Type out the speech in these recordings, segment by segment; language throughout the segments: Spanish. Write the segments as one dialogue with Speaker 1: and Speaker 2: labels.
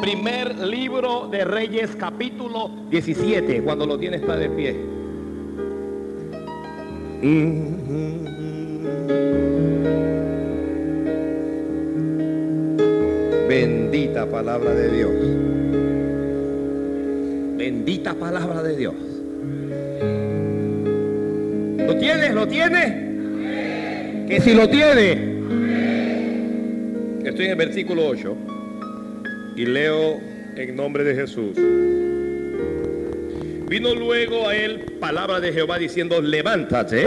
Speaker 1: Primer libro de Reyes, capítulo 17. Cuando lo tiene está de pie. Bendita palabra de Dios. Bendita palabra de Dios. ¿Lo tienes? ¿Lo tiene? Que si lo tiene. Estoy en el versículo 8 y leo en nombre de Jesús. Vino luego a él palabra de Jehová diciendo, levántate,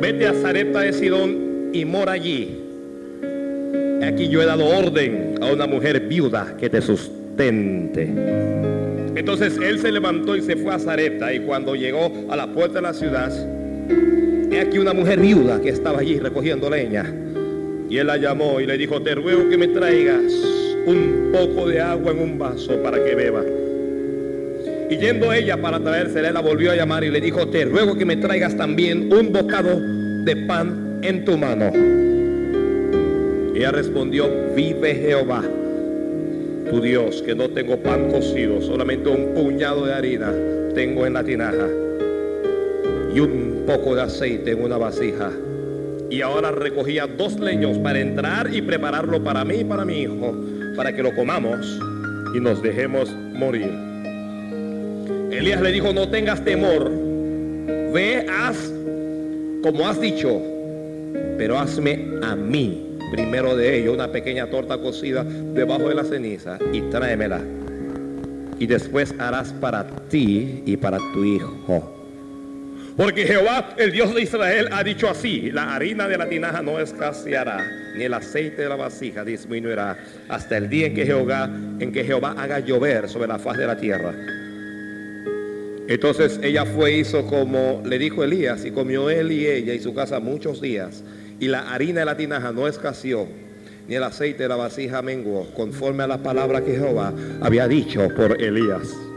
Speaker 1: vete a Zarepta de Sidón y mora allí. Aquí yo he dado orden a una mujer viuda que te sustente. Entonces él se levantó y se fue a Zarepta y cuando llegó a la puerta de la ciudad, he aquí una mujer viuda que estaba allí recogiendo leña. Y él la llamó y le dijo, te ruego que me traigas un poco de agua en un vaso para que beba. Y yendo ella para traérsela, la volvió a llamar y le dijo, te ruego que me traigas también un bocado de pan en tu mano. Ella respondió, vive Jehová, tu Dios, que no tengo pan cocido, solamente un puñado de harina tengo en la tinaja y un poco de aceite en una vasija. Y ahora recogía dos leños para entrar y prepararlo para mí y para mi hijo, para que lo comamos y nos dejemos morir. Elías le dijo, no tengas temor, ve, haz como has dicho, pero hazme a mí primero de ello una pequeña torta cocida debajo de la ceniza y tráemela. Y después harás para ti y para tu hijo. Porque Jehová, el Dios de Israel, ha dicho así, la harina de la tinaja no escaseará, ni el aceite de la vasija disminuirá, hasta el día en que Jehová, en que Jehová haga llover sobre la faz de la tierra. Entonces ella fue, hizo como le dijo Elías, y comió él y ella y su casa muchos días y la harina de la tinaja no escaseó, ni el aceite de la vasija menguó, conforme a la palabra que Jehová había dicho por Elías.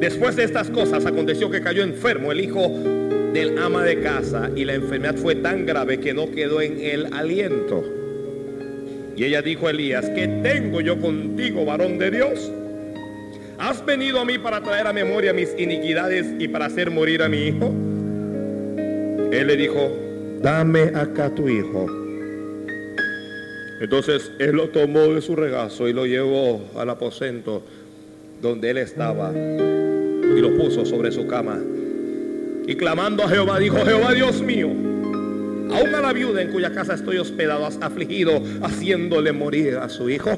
Speaker 1: Después de estas cosas aconteció que cayó enfermo el hijo del ama de casa y la enfermedad fue tan grave que no quedó en él aliento. Y ella dijo a Elías, ¿qué tengo yo contigo, varón de Dios? ¿Has venido a mí para traer a memoria mis iniquidades y para hacer morir a mi hijo? Él le dijo, dame acá tu hijo. Entonces él lo tomó de su regazo y lo llevó al aposento donde él estaba y lo puso sobre su cama. Y clamando a Jehová dijo, Jehová Dios mío, aún a la viuda en cuya casa estoy hospedado has afligido haciéndole morir a su hijo.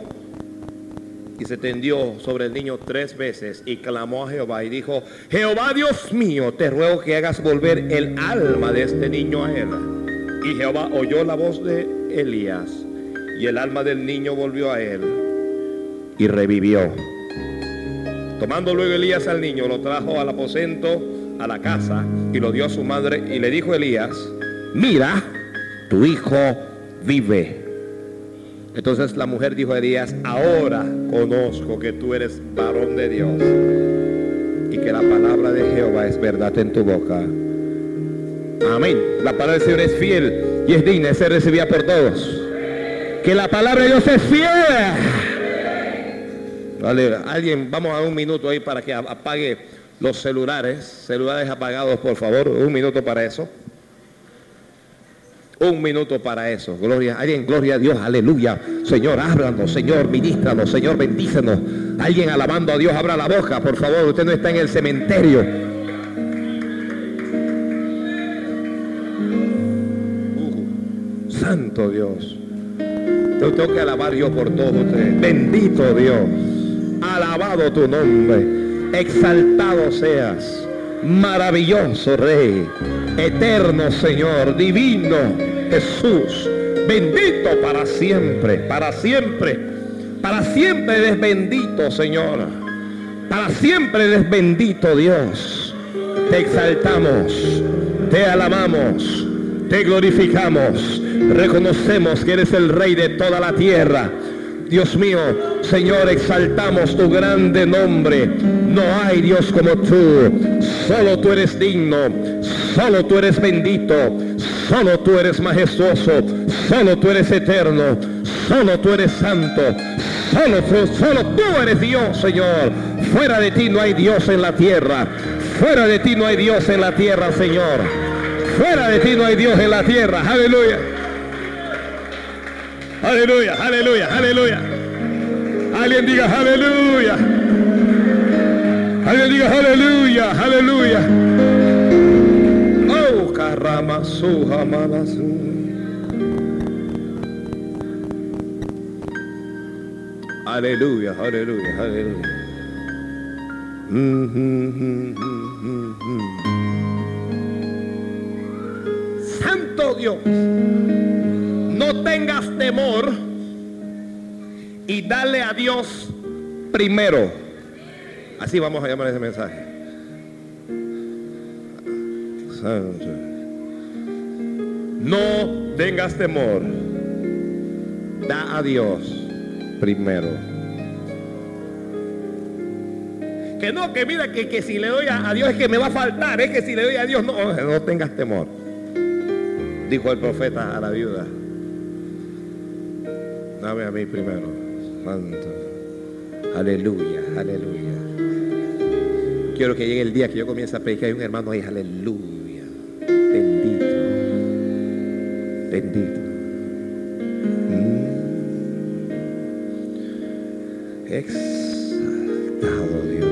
Speaker 1: Y se tendió sobre el niño tres veces y clamó a Jehová y dijo, Jehová Dios mío, te ruego que hagas volver el alma de este niño a él. Y Jehová oyó la voz de Elías y el alma del niño volvió a él y revivió. Tomando luego Elías al niño, lo trajo al aposento, a la casa, y lo dio a su madre, y le dijo Elías, mira, tu hijo vive. Entonces la mujer dijo a Elías, ahora conozco que tú eres varón de Dios y que la palabra de Jehová es verdad en tu boca. Amén. La palabra del Señor es fiel y es digna de ser recibida por todos. Que la palabra de Dios es fiel. Alguien, vamos a un minuto ahí para que apague los celulares. Celulares apagados, por favor. Un minuto para eso. Un minuto para eso. Gloria, alguien, gloria a Dios, aleluya. Señor, háblanos, Señor, ministranos, Señor, bendícenos. Alguien alabando a Dios, abra la boca, por favor. Usted no está en el cementerio. Santo Dios. Yo tengo que alabar yo por todo. Bendito Dios. Alabado tu nombre. Exaltado seas. Maravilloso Rey. Eterno Señor. Divino Jesús. Bendito para siempre. Para siempre. Para siempre eres bendito Señor. Para siempre eres bendito Dios. Te exaltamos. Te alabamos. Te glorificamos. Reconocemos que eres el Rey de toda la tierra. Dios mío, Señor, exaltamos tu grande nombre. No hay Dios como tú. Solo tú eres digno. Solo tú eres bendito. Solo tú eres majestuoso. Solo tú eres eterno. Solo tú eres santo. Solo solo tú eres Dios, Señor. Fuera de ti no hay Dios en la tierra. Fuera de ti no hay Dios en la tierra, Señor. Fuera de ti no hay Dios en la tierra. Aleluya. Aleluya, aleluya, aleluya. Alguien diga aleluya. Alguien diga aleluya, aleluya. Oh, carama, suja, Aleluya, aleluya, aleluya. Santo Dios, no tengas temor y dale a Dios primero. Así vamos a llamar ese mensaje. No tengas temor. Da a Dios primero. Que no, que mira, que, que si le doy a, Dios es que me va a faltar, es que si le doy a Dios, no, no tengas temor. Dijo el profeta a la viuda. Dame a mí primero. Aleluya, aleluya. Quiero que llegue el día que yo comience a predicar y un hermano ahí, aleluya. Bendito. Bendito. Exaltado Dios.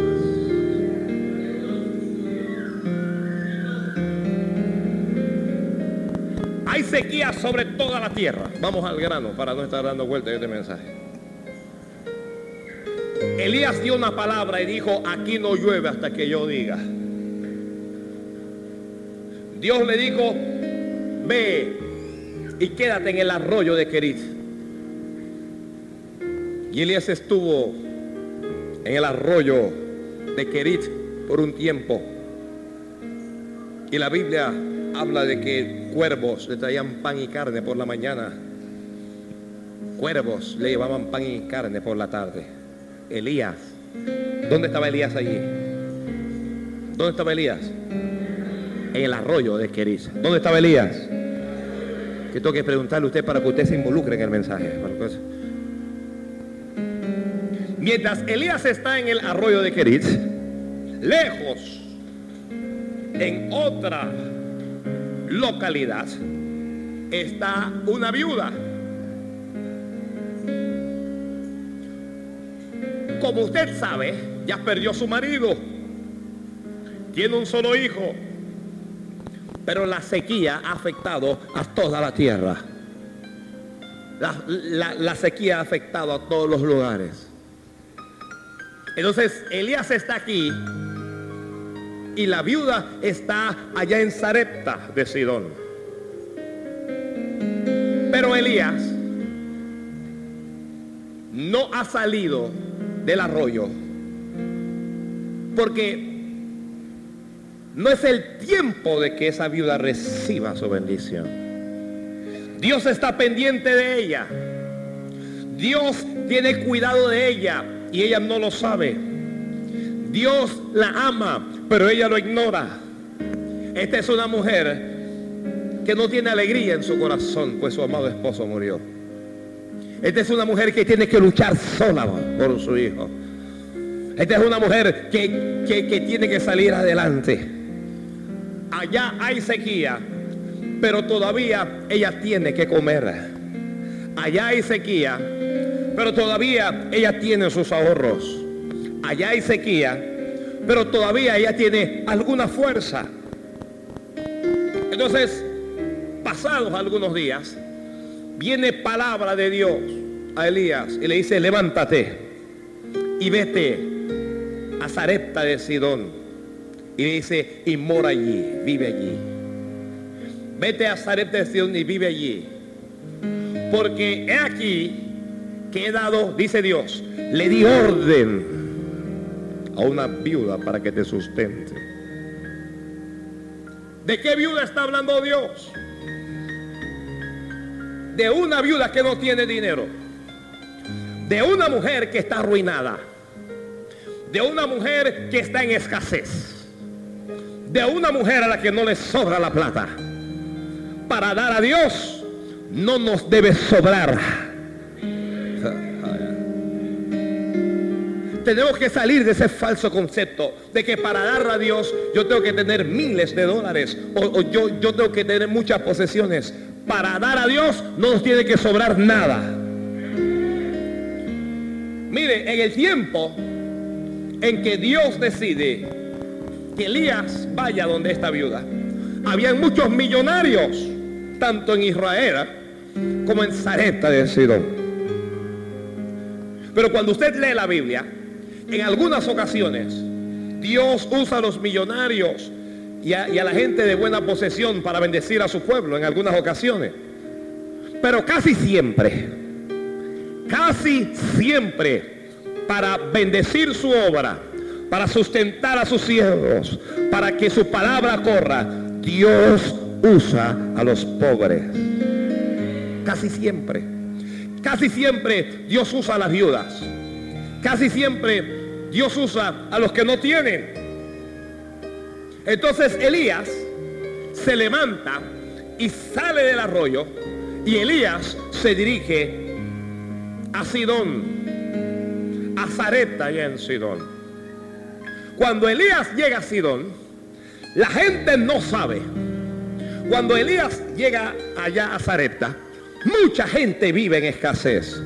Speaker 1: Hay sequía sobre toda la tierra. Vamos al grano para no estar dando vueltas en este mensaje. Elías dio una palabra y dijo, aquí no llueve hasta que yo diga. Dios le dijo, ve y quédate en el arroyo de Kerit. Y Elías estuvo en el arroyo de Kerit por un tiempo. Y la Biblia habla de que cuervos le traían pan y carne por la mañana. Cuervos le llevaban pan y carne por la tarde. Elías. ¿Dónde estaba Elías allí? ¿Dónde estaba Elías? En el arroyo de Kerit. ¿Dónde estaba Elías? Que tengo que preguntarle a usted para que usted se involucre en el mensaje. Mientras Elías está en el arroyo de Kerit, lejos, en otra localidad, está una viuda. Como usted sabe, ya perdió su marido. Tiene un solo hijo. Pero la sequía ha afectado a toda la tierra. La, sequía ha afectado a todos los lugares. Entonces Elías está aquí y la viuda está allá en Sarepta de Sidón. Pero Elías no ha salido del arroyo porque no es el tiempo de que esa viuda reciba su bendición. Dios está pendiente de ella. Dios tiene cuidado de ella y ella no lo sabe. Dios la ama, pero ella lo ignora. Esta es una mujer que no tiene alegría en su corazón, pues su amado esposo murió. Esta es una mujer que tiene que luchar sola por su hijo. Esta es una mujer que, que tiene que salir adelante. Allá hay sequía, pero todavía ella tiene que comer. Allá hay sequía, pero todavía ella tiene sus ahorros. Allá hay sequía, pero todavía ella tiene alguna fuerza. Entonces, pasados algunos días, viene palabra de Dios a Elías y le dice, levántate y vete a Zarepta de Sidón. Y le dice, y mora allí, vive allí. Vete a Zarepta de Sidón y vive allí. Porque he aquí que he dado, dice Dios, le di orden a una viuda para que te sustente. ¿De qué viuda está hablando Dios? De una viuda que no tiene dinero. De una mujer que está arruinada. De una mujer que está en escasez. De una mujer a la que no le sobra la plata. Para dar a Dios no nos debe sobrar tenemos que salir de ese falso concepto de que para dar a Dios yo tengo que tener miles de dólares o, yo, yo tengo que tener muchas posesiones. Para dar a Dios no nos tiene que sobrar nada. Mire, en el tiempo en que Dios decide que Elías vaya donde esta viuda, habían muchos millonarios, tanto en Israel como en Zareta de Sidón. Pero cuando usted lee la Biblia, en algunas ocasiones Dios usa a los millonarios y a, la gente de buena posesión para bendecir a su pueblo en algunas ocasiones. Pero casi siempre, casi siempre para bendecir su obra, para sustentar a sus siervos, para que su palabra corra, Dios usa a los pobres. Casi siempre. Casi siempre Dios usa a las viudas. Casi siempre Dios usa a los que no tienen. Entonces Elías se levanta y sale del arroyo y Elías se dirige a Sidón, a Zareta allá en Sidón. Cuando Elías llega a Sidón, la gente no sabe. Cuando Elías llega allá a Zarepta, mucha gente vive en escasez.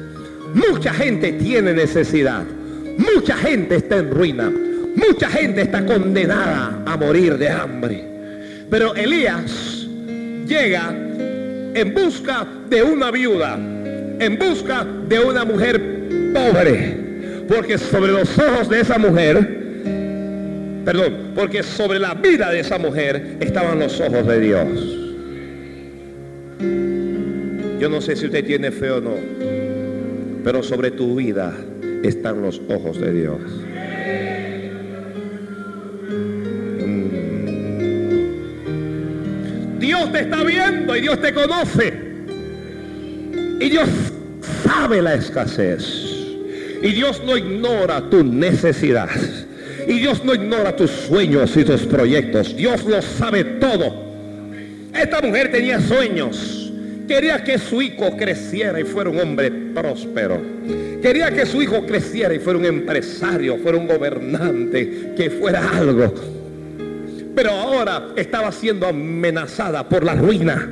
Speaker 1: Mucha gente tiene necesidad. Mucha gente está en ruina. Mucha gente está condenada a morir de hambre. Pero Elías llega en busca de una viuda, en busca de una mujer pobre. Porque sobre los ojos de esa mujer Perdón, porque sobre la vida de esa mujer estaban los ojos de Dios. Yo no sé si usted tiene fe o no, pero sobre tu vida están los ojos de Dios. Dios te está viendo y Dios te conoce. Y Dios sabe la escasez. Y Dios no ignora tu necesidad. Y Dios no ignora tus sueños y tus proyectos. Dios lo sabe todo. Esta mujer tenía sueños. Quería que su hijo creciera y fuera un hombre próspero. Quería que su hijo creciera y fuera un empresario, fuera un gobernante, que fuera algo. Pero ahora estaba siendo amenazada por la ruina.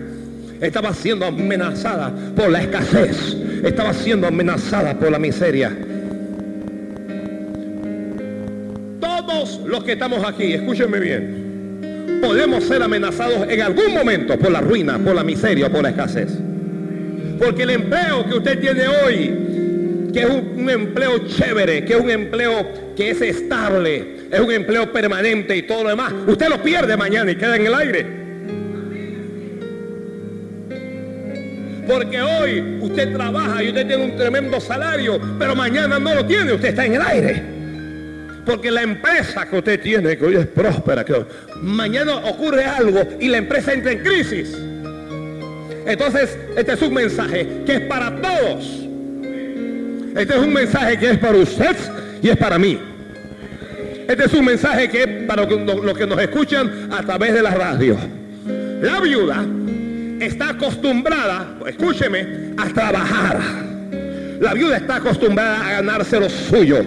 Speaker 1: Estaba siendo amenazada por la escasez. Estaba siendo amenazada por la miseria. los que estamos aquí, escúchenme bien, podemos ser amenazados en algún momento por la ruina, por la miseria, por la escasez. Porque el empleo que usted tiene hoy, que es un, empleo chévere, que es un empleo que es estable, es un empleo permanente y todo lo demás, usted lo pierde mañana y queda en el aire. Porque hoy usted trabaja y usted tiene un tremendo salario, pero mañana no lo tiene, usted está en el aire. Porque la empresa que usted tiene, que hoy es próspera, mañana ocurre algo y la empresa entra en crisis. Entonces, este es un mensaje que es para todos. Este es un mensaje que es para usted y es para mí. Este es un mensaje que es para los que nos escuchan a través de la radio. La viuda está acostumbrada, escúcheme, a trabajar. La viuda está acostumbrada a ganarse lo suyo.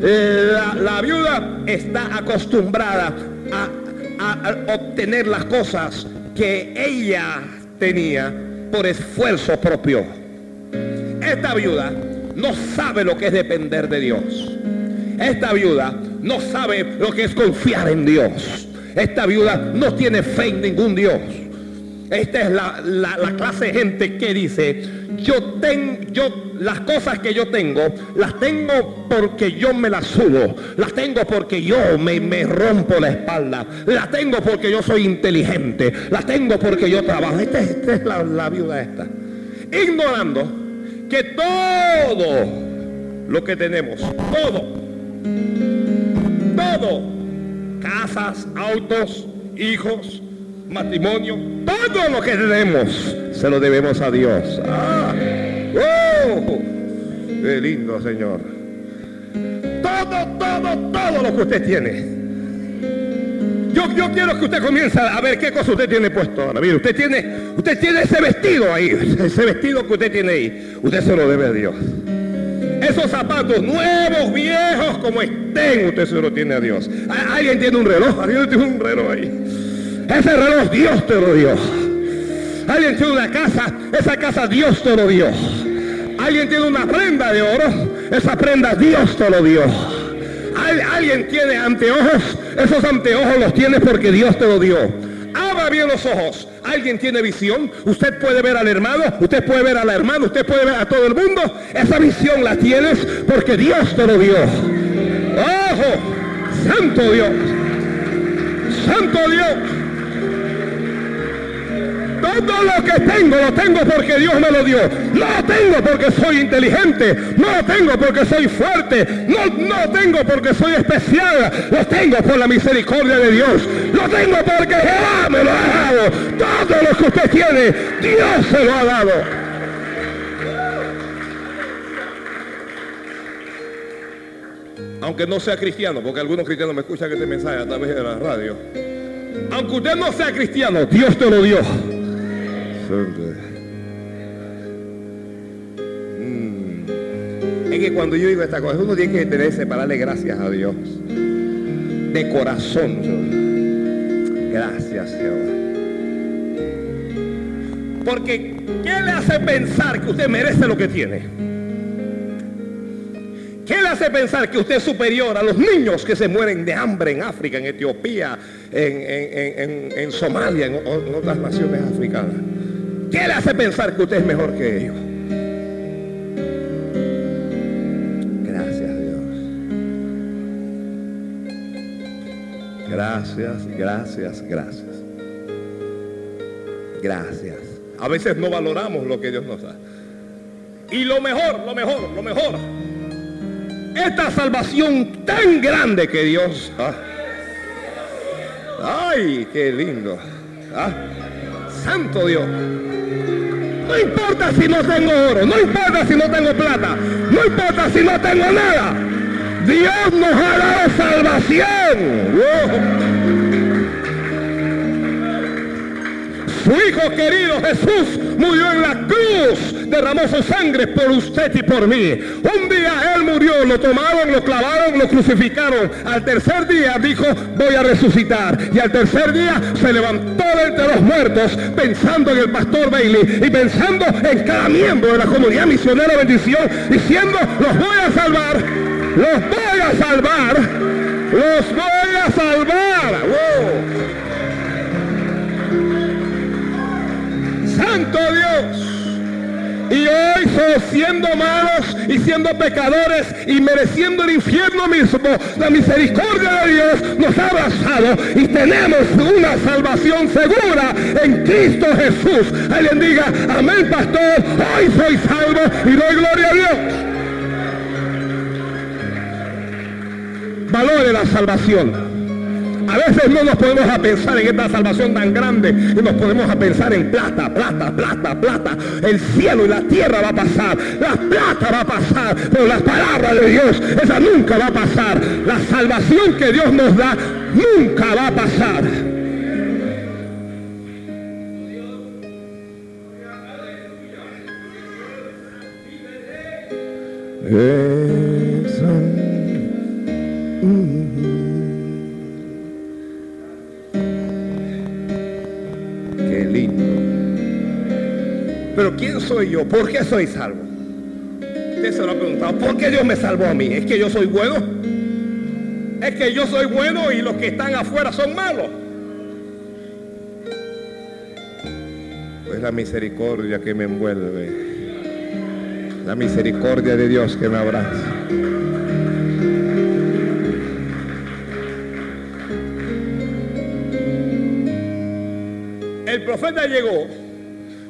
Speaker 1: La, la viuda está acostumbrada a, obtener las cosas que ella tenía por esfuerzo propio. Esta viuda no sabe lo que es depender de Dios. Esta viuda no sabe lo que es confiar en Dios. Esta viuda no tiene fe en ningún Dios. Esta es la, la, la clase de gente que dice, yo tengo, yo, las cosas que yo tengo, las tengo porque yo me las subo, las tengo porque yo me, me rompo la espalda, las tengo porque yo soy inteligente, las tengo porque yo trabajo. Esta, esta es la, la viuda esta. Ignorando que todo lo que tenemos, todo, todo, casas, autos, hijos, matrimonio, todo lo que tenemos se lo debemos a Dios. Ah, ¡Oh! ¡Qué lindo, Señor! Todo, todo, todo lo que usted tiene. Yo, quiero que usted comience a ver qué cosa usted tiene puesto ahora. Mire, usted tiene, usted tiene ese vestido ahí, ese vestido que usted tiene ahí. Usted se lo debe a Dios. Esos zapatos nuevos, viejos, como estén, usted se lo tiene a Dios. Alguien tiene un reloj, alguien tiene un reloj ahí. Ese reloj Dios te lo dio. Alguien tiene una casa, esa casa Dios te lo dio. Alguien tiene una prenda de oro, esa prenda Dios te lo dio. Alguien tiene anteojos, esos anteojos los tiene porque Dios te lo dio. Abra bien los ojos. Alguien tiene visión. Usted puede ver al hermano, usted puede ver a la hermana, usted puede ver a todo el mundo. Esa visión la tienes porque Dios te lo dio. ¡Ojo! Santo Dios. Santo Dios. Todo lo que tengo lo tengo porque Dios me lo dio. Lo tengo porque soy inteligente. No lo tengo porque soy fuerte. No, no tengo porque soy especial. Lo tengo por la misericordia de Dios. Lo tengo porque Jehová me lo ha dado. Todo lo que usted tiene, Dios se lo ha dado. Aunque no sea cristiano, porque algunos cristianos me escuchan este mensaje a través de la radio. Aunque usted no sea cristiano, Dios te lo dio. Mm. Es que cuando yo digo esta cosa, uno tiene que tenerse para darle gracias a Dios. De corazón. Gracias, Jehová. Porque, ¿qué le hace pensar que usted merece lo que tiene? ¿Qué le hace pensar que usted es superior a los niños que se mueren de hambre en África, en Etiopía, en, Somalia, en otras naciones africanas? ¿Qué le hace pensar que usted es mejor que ellos? Gracias Dios. Gracias, gracias, gracias. Gracias. A veces no valoramos lo que Dios nos da. Y lo mejor, lo mejor, lo mejor. Esta salvación tan grande que Dios. ¿ah? Ay, qué lindo. ¿ah? Santo Dios. No importa si no tengo oro, no importa si no tengo plata, no importa si no tengo nada. Dios nos ha dado salvación. Su Hijo querido Jesús murió en la cruz derramó su sangre por usted y por mí. Un día Él murió, lo tomaron, lo clavaron, lo crucificaron. Al tercer día dijo, voy a resucitar. Y al tercer día se levantó de entre los muertos pensando en el pastor Bailey y pensando en cada miembro de la comunidad misionera bendición, diciendo, los voy a salvar, los voy a salvar, los voy a salvar. Santo Dios. Y hoy siendo malos y siendo pecadores y mereciendo el infierno mismo, la misericordia de Dios nos ha abrazado y tenemos una salvación segura en Cristo Jesús. Alguien diga, amén pastor, hoy soy salvo y doy gloria a Dios. Valore la salvación. A veces no nos podemos a pensar en esta salvación tan grande y nos podemos a pensar en plata, plata, plata, plata. El cielo y la tierra va a pasar, la plata va a pasar, pero la palabra de Dios, esa nunca va a pasar. La salvación que Dios nos da nunca va a pasar. ¿Quién soy yo? ¿Por qué soy salvo? Usted se lo ha preguntado. ¿Por qué Dios me salvó a mí? ¿Es que yo soy bueno? ¿Es que yo soy bueno y los que están afuera son malos? Pues la misericordia que me envuelve. La misericordia de Dios que me abraza. El profeta llegó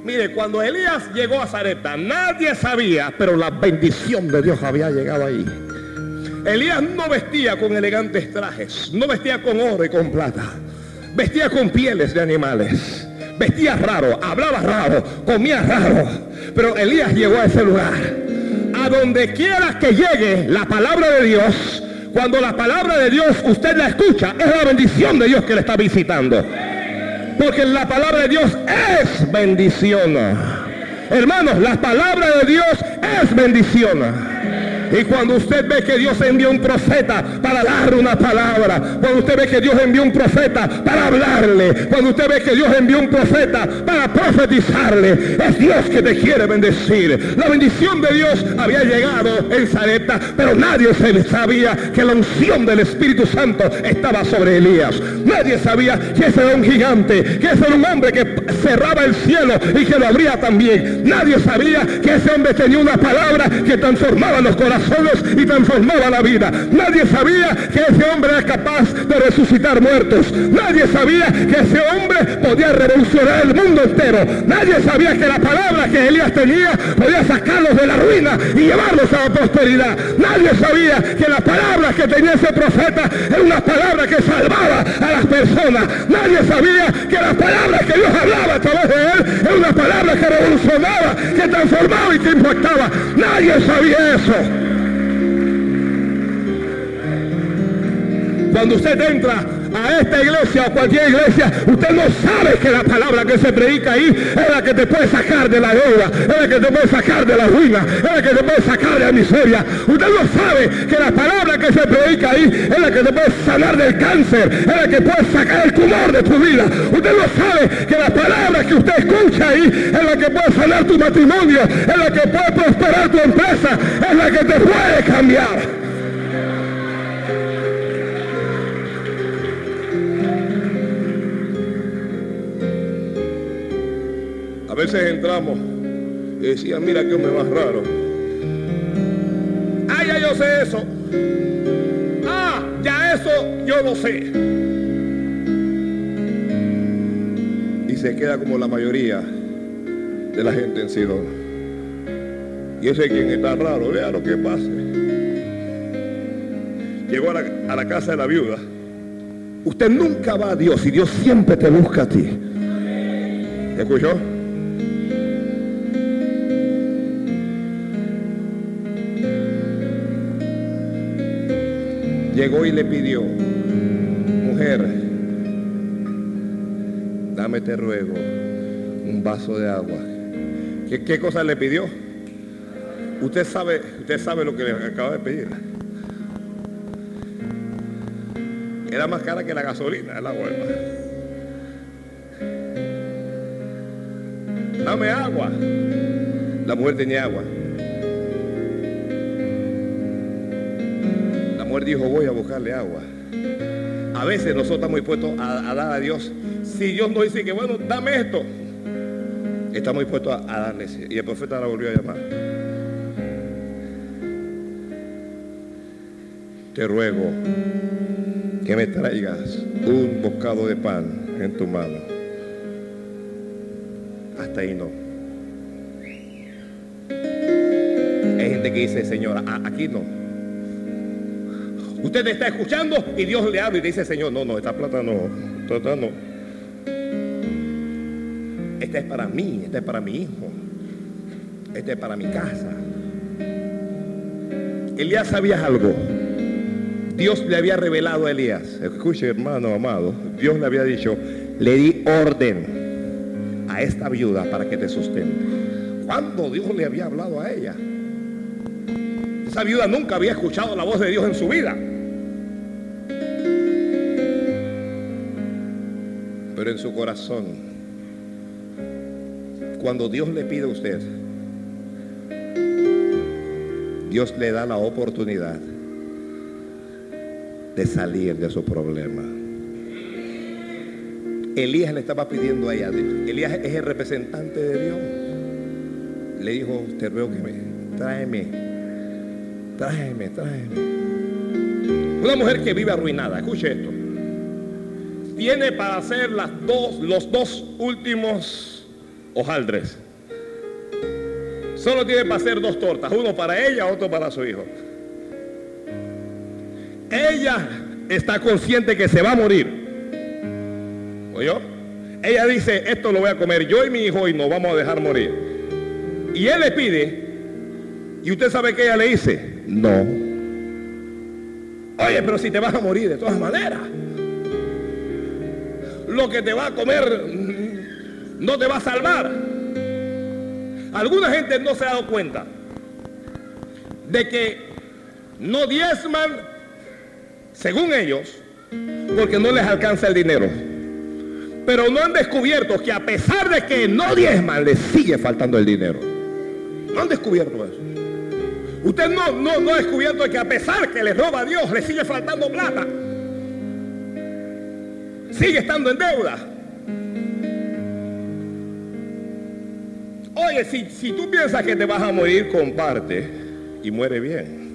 Speaker 1: Mire, cuando Elías llegó a Zareta, nadie sabía, pero la bendición de Dios había llegado ahí. Elías no vestía con elegantes trajes, no vestía con oro y con plata, vestía con pieles de animales, vestía raro, hablaba raro, comía raro, pero Elías llegó a ese lugar. A donde quiera que llegue la palabra de Dios, cuando la palabra de Dios usted la escucha, es la bendición de Dios que le está visitando. Porque la palabra de Dios es bendición. Hermanos, la palabra de Dios es bendición. Y cuando usted ve que Dios envió un profeta para darle una palabra, cuando usted ve que Dios envió un profeta para hablarle, cuando usted ve que Dios envió un profeta para profetizarle, es Dios que te quiere bendecir. La bendición de Dios había llegado en Zareta, pero nadie sabía que la unción del Espíritu Santo estaba sobre Elías. Nadie sabía que ese era un gigante, que ese era un hombre que cerraba el cielo y que lo abría también. Nadie sabía que ese hombre tenía una palabra que transformaba los corazones y transformaba la vida. Nadie sabía que ese hombre era capaz de resucitar muertos. Nadie sabía que ese hombre podía revolucionar el mundo entero. Nadie sabía que la palabra que Elías tenía podía sacarlos de la ruina y llevarlos a la prosperidad. Nadie sabía que la palabra que tenía ese profeta era una palabra que salvaba a las personas. Nadie sabía que la palabra que Dios hablaba través de él era una palabra que revolucionaba, que transformaba y que impactaba. Nadie sabía eso. Cuando usted entra a esta iglesia o cualquier iglesia, usted no sabe que la palabra que se predica ahí es la que te puede sacar de la deuda, es la que te puede sacar de la ruina, es la que te puede sacar de la miseria. Usted no sabe que la palabra que se predica ahí es la que te puede sanar del cáncer, es la que puede sacar el tumor de tu vida. Usted no sabe que la palabra que usted escucha ahí es la que puede sanar tu matrimonio, es la que puede prosperar tu empresa, es la que te puede cambiar. Veces entramos y decían, mira que hombre más raro. Ah, ya yo sé eso. Ah, ya eso yo lo sé. Y se queda como la mayoría de la gente en Sidón. Y ese quien está raro, vea lo que pase. Llegó a la casa de la viuda. Usted nunca va a Dios y Dios siempre te busca a ti. ¿Escuchó? Llegó y le pidió, mujer, dame te ruego un vaso de agua. ¿Qué, cosa le pidió? Usted sabe, usted sabe lo que le acaba de pedir. Era más cara que la gasolina, el agua. Dame agua. La mujer tenía agua. Dijo, voy a buscarle agua. A veces nosotros estamos dispuestos a, dar a Dios. Si Dios no dice que, bueno, dame esto, estamos dispuestos a, a darle. Y el profeta la volvió a llamar. Te ruego que me traigas un bocado de pan en tu mano. Hasta ahí no. Hay gente que dice, Señora, aquí no. Usted está escuchando y Dios le habla y dice, Señor, no, no, esta plata no, esta no. Esta es para mí, esta es para mi hijo, esta es para mi casa. Elías sabía algo. Dios le había revelado a Elías. Escuche, hermano amado. Dios le había dicho, le di orden a esta viuda para que te sustente. Cuando Dios le había hablado a ella? Esa viuda nunca había escuchado la voz de Dios en su vida. En su corazón, cuando Dios le pide a usted, Dios le da la oportunidad de salir de su problema. Elías le estaba pidiendo a ella, Elías es el representante de Dios. Le dijo, te ruego que me, tráeme, tráeme, tráeme. Una mujer que vive arruinada, escuche esto tiene para hacer las dos, los dos últimos hojaldres. Solo tiene para hacer dos tortas, uno para ella, otro para su hijo. Ella está consciente que se va a morir. ¿Oyó? Ella dice, esto lo voy a comer yo y mi hijo y nos vamos a dejar morir. Y él le pide, y usted sabe que ella le dice, no. Oye, pero si te vas a morir de todas maneras lo que te va a comer no te va a salvar. Alguna gente no se ha dado cuenta de que no diezman, según ellos, porque no les alcanza el dinero. Pero no han descubierto que a pesar de que no diezman, les sigue faltando el dinero. No han descubierto eso. Usted no, no, no ha descubierto que a pesar que le roba a Dios, le sigue faltando plata. Sigue estando en deuda. Oye, si, si tú piensas que te vas a morir, comparte y muere bien.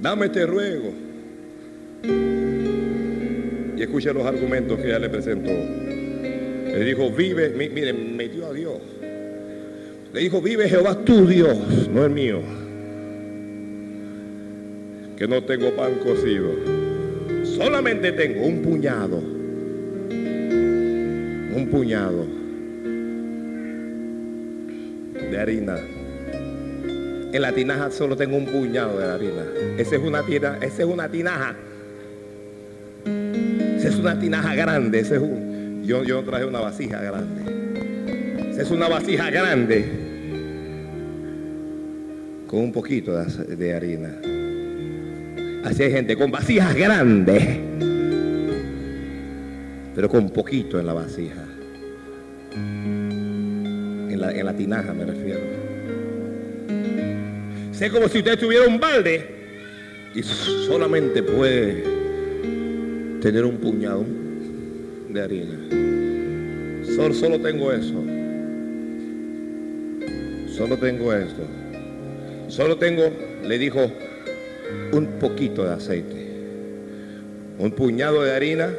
Speaker 1: Dame este ruego. Y escucha los argumentos que ella le presentó. Le dijo, vive, mire, me dio a Dios. Le dijo, vive Jehová tu Dios, no el mío. Que no tengo pan cocido. Solamente tengo un puñado. Un puñado de harina. En la tinaja solo tengo un puñado de harina. Esa es una tinaja. Esa es una tinaja. Esa es una tinaja grande. Ese es un, yo, yo traje una vasija grande. Esa es una vasija grande. Con un poquito de, de harina. Así hay gente con vasijas grandes. Pero con poquito en la vasija. En la, tinaja me refiero. Es como si usted tuviera un balde y solamente puede tener un puñado de harina. Solo tengo eso. Solo tengo esto. Solo tengo, le dijo, un poquito de aceite. Un puñado de harina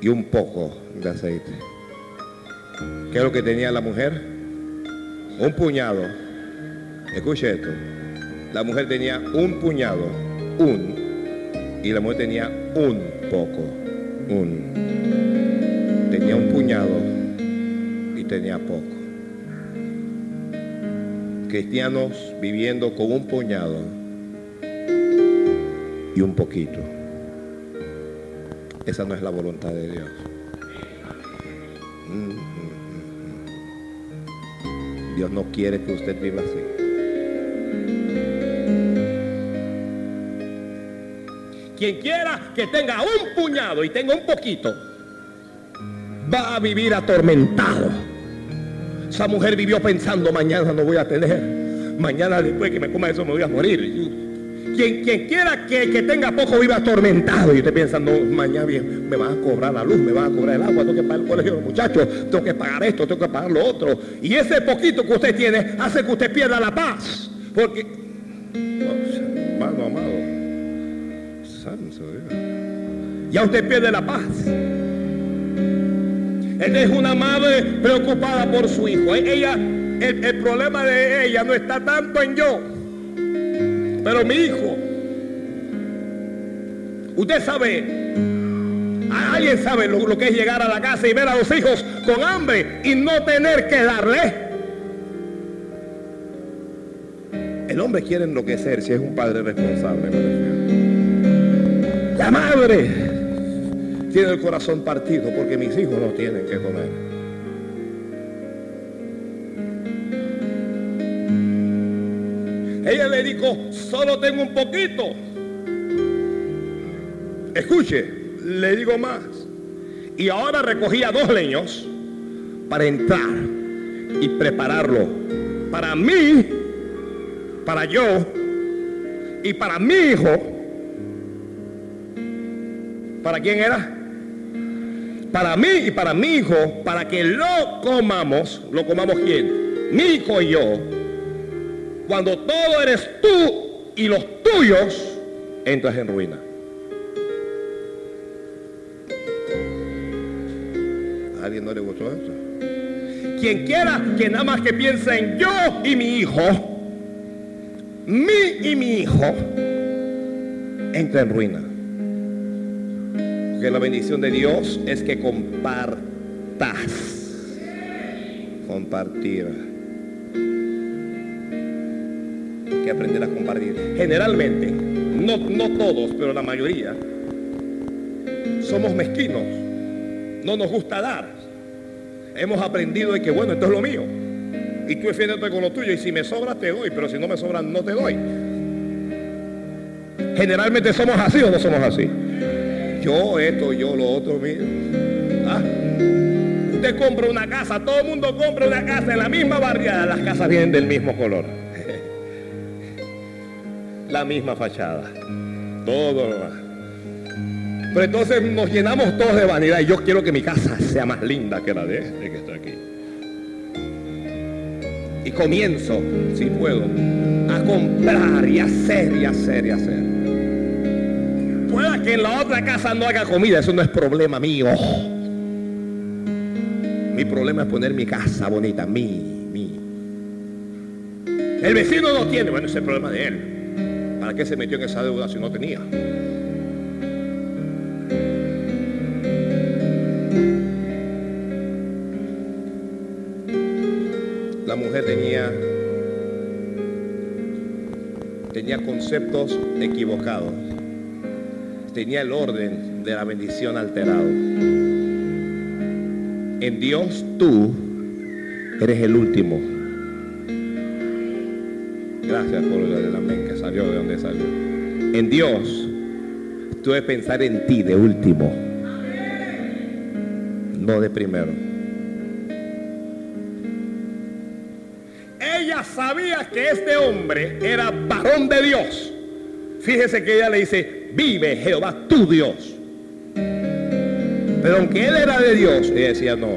Speaker 1: y un poco de aceite. ¿Qué es lo que tenía la mujer? Un puñado Escuche esto. La mujer tenía un puñado, un, y la mujer tenía un poco, un. Tenía un puñado y tenía poco. Cristianos viviendo con un puñado y un poquito. Esa no es la voluntad de Dios. Mm, mm, mm, Dios no quiere que usted viva así. Quien quiera que tenga un puñado y tenga un poquito, va a vivir atormentado. Esa mujer vivió pensando, mañana no voy a tener. Mañana después que me coma eso me voy a morir. Quien, quien quiera que, tenga poco viva atormentado. Y usted piensa, no, mañana bien, me van a cobrar la luz, me van a cobrar el agua, tengo que pagar el colegio de los muchachos, tengo que pagar esto, tengo que pagar lo otro. Y ese poquito que usted tiene hace que usted pierda la paz. Porque, amado, ya usted pierde la paz. Ella es una madre preocupada por su hijo. E-, ella, el, problema de ella no está tanto en yo, pero mi hijo. Usted sabe, alguien sabe lo, lo que es llegar a la casa y ver a los hijos con hambre y no tener que darle. El hombre quiere enloquecer si es un padre responsable. La madre tiene el corazón partido porque mis hijos no tienen que comer. Ella le dijo, solo tengo un poquito. Escuche, le digo más. Y ahora recogía dos leños para entrar y prepararlo para mí, para yo y para mi hijo ¿Para quién era? Para mí y para mi hijo, para que lo comamos, lo comamos quién? Mi hijo y yo. Cuando todo eres tú y los tuyos, entras en ruina. ¿A alguien no le gustó esto? Quien quiera que nada más que piense en yo y mi hijo, mi y mi hijo, entra en ruina que la bendición de Dios es que compartas. Compartir. Que aprender a compartir. Generalmente, no, no todos, pero la mayoría, somos mezquinos. No nos gusta dar. Hemos aprendido de que, bueno, esto es lo mío. y tú defiéndete con lo tuyo. Y si me sobra, te doy, pero si no me sobra, no te doy. Generalmente somos así o no somos así. Yo esto, yo lo otro, mío. ¿Ah? Usted compra una casa, todo el mundo compra una casa en la misma barriada, las casas vienen del mismo color. La misma fachada. Todo lo demás. Pero entonces nos llenamos todos de vanidad y yo quiero que mi casa sea más linda que la de este que está aquí. Y comienzo, si puedo, a comprar y hacer y hacer y hacer. Que en la otra casa no haga comida, eso no es problema mío. Mi problema es poner mi casa bonita, mi, mi. El vecino no tiene, bueno, ese es el problema de él. ¿Para qué se metió en esa deuda si no tenía? La mujer tenía tenía conceptos equivocados. Tenía el orden de la bendición alterado. En Dios tú eres el último. Gracias por el amén que salió de donde salió. En Dios tú debes pensar en ti de último, no de primero. Ella sabía que este hombre era varón de Dios. Fíjese que ella le dice, vive Jehová tu Dios. Pero aunque él era de Dios, ella decía, no.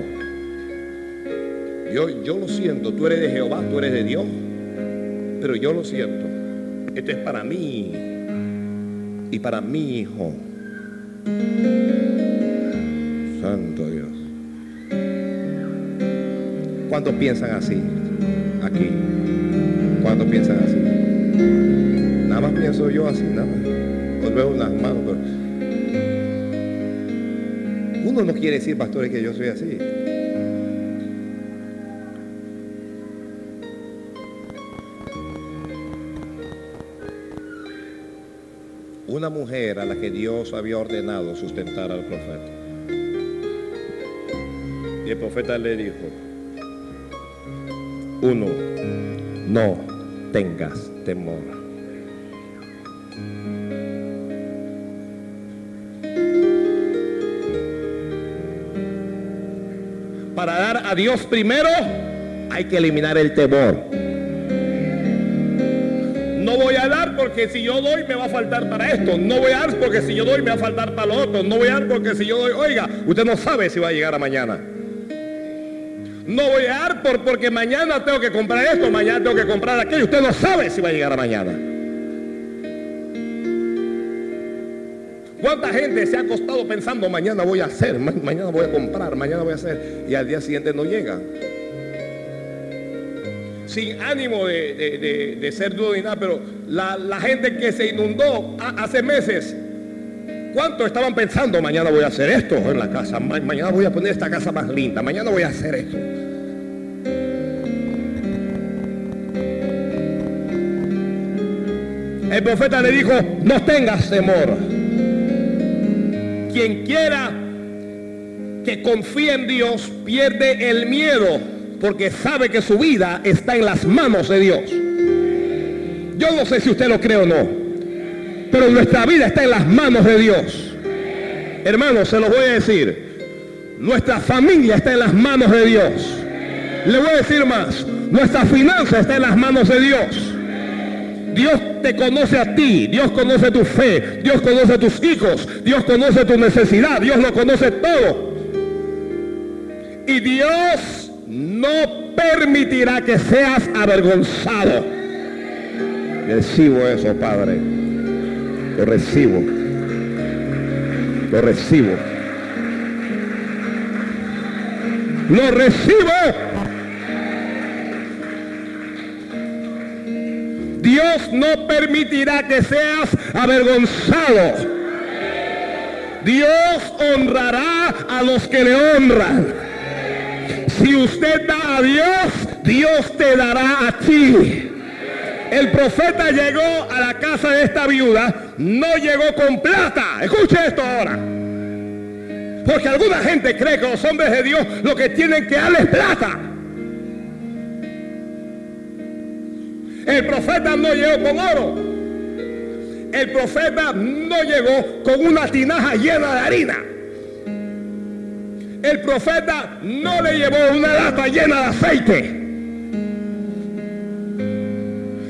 Speaker 1: Yo, yo lo siento, tú eres de Jehová, tú eres de Dios. Pero yo lo siento. Esto es para mí y para mi hijo. Santo Dios. ¿Cuántos piensan así? Aquí. ¿Cuántos piensan así? Nada más pienso yo así, nada más. Os veo unas manos, pero... Uno no quiere decir, pastores, que yo soy así. Una mujer a la que Dios había ordenado sustentar al profeta. Y el profeta le dijo, uno, no tengas temor. Dios primero hay que eliminar el temor. No voy a dar porque si yo doy me va a faltar para esto. No voy a dar porque si yo doy me va a faltar para lo otro. No voy a dar porque si yo doy, oiga, usted no sabe si va a llegar a mañana. No voy a dar por, porque mañana tengo que comprar esto, mañana tengo que comprar aquello. Usted no sabe si va a llegar a mañana. Se ha acostado pensando mañana voy a hacer, ma- mañana voy a comprar, mañana voy a hacer y al día siguiente no llega? Sin ánimo de, de- ser duro ni nada, pero la, gente que se inundó ha- hace meses, ¿cuántos estaban pensando mañana voy a hacer esto en la casa? Ma- mañana voy a poner esta casa más linda, mañana voy a hacer esto. El profeta le dijo, no tengas temor. Quien quiera que confíe en Dios pierde el miedo porque sabe que su vida está en las manos de Dios. Yo no sé si usted lo cree o no, pero nuestra vida está en las manos de Dios. Hermanos, se los voy a decir, nuestra familia está en las manos de Dios. Le voy a decir más, nuestra finanza está en las manos de Dios. Dios te conoce a ti, Dios conoce tu fe, Dios conoce tus hijos, Dios conoce tu necesidad, Dios lo conoce todo. Y Dios no permitirá que seas avergonzado. Recibo eso, Padre. Lo recibo. Lo recibo. Lo recibo. Dios no permitirá que seas avergonzado. Dios honrará a los que le honran. Si usted da a Dios, Dios te dará a ti. El profeta llegó a la casa de esta viuda, no llegó con plata. Escuche esto ahora. Porque alguna gente cree que los hombres de Dios lo que tienen que darles plata. El profeta no llegó con oro. El profeta no llegó con una tinaja llena de harina. El profeta no le llevó una lata llena de aceite.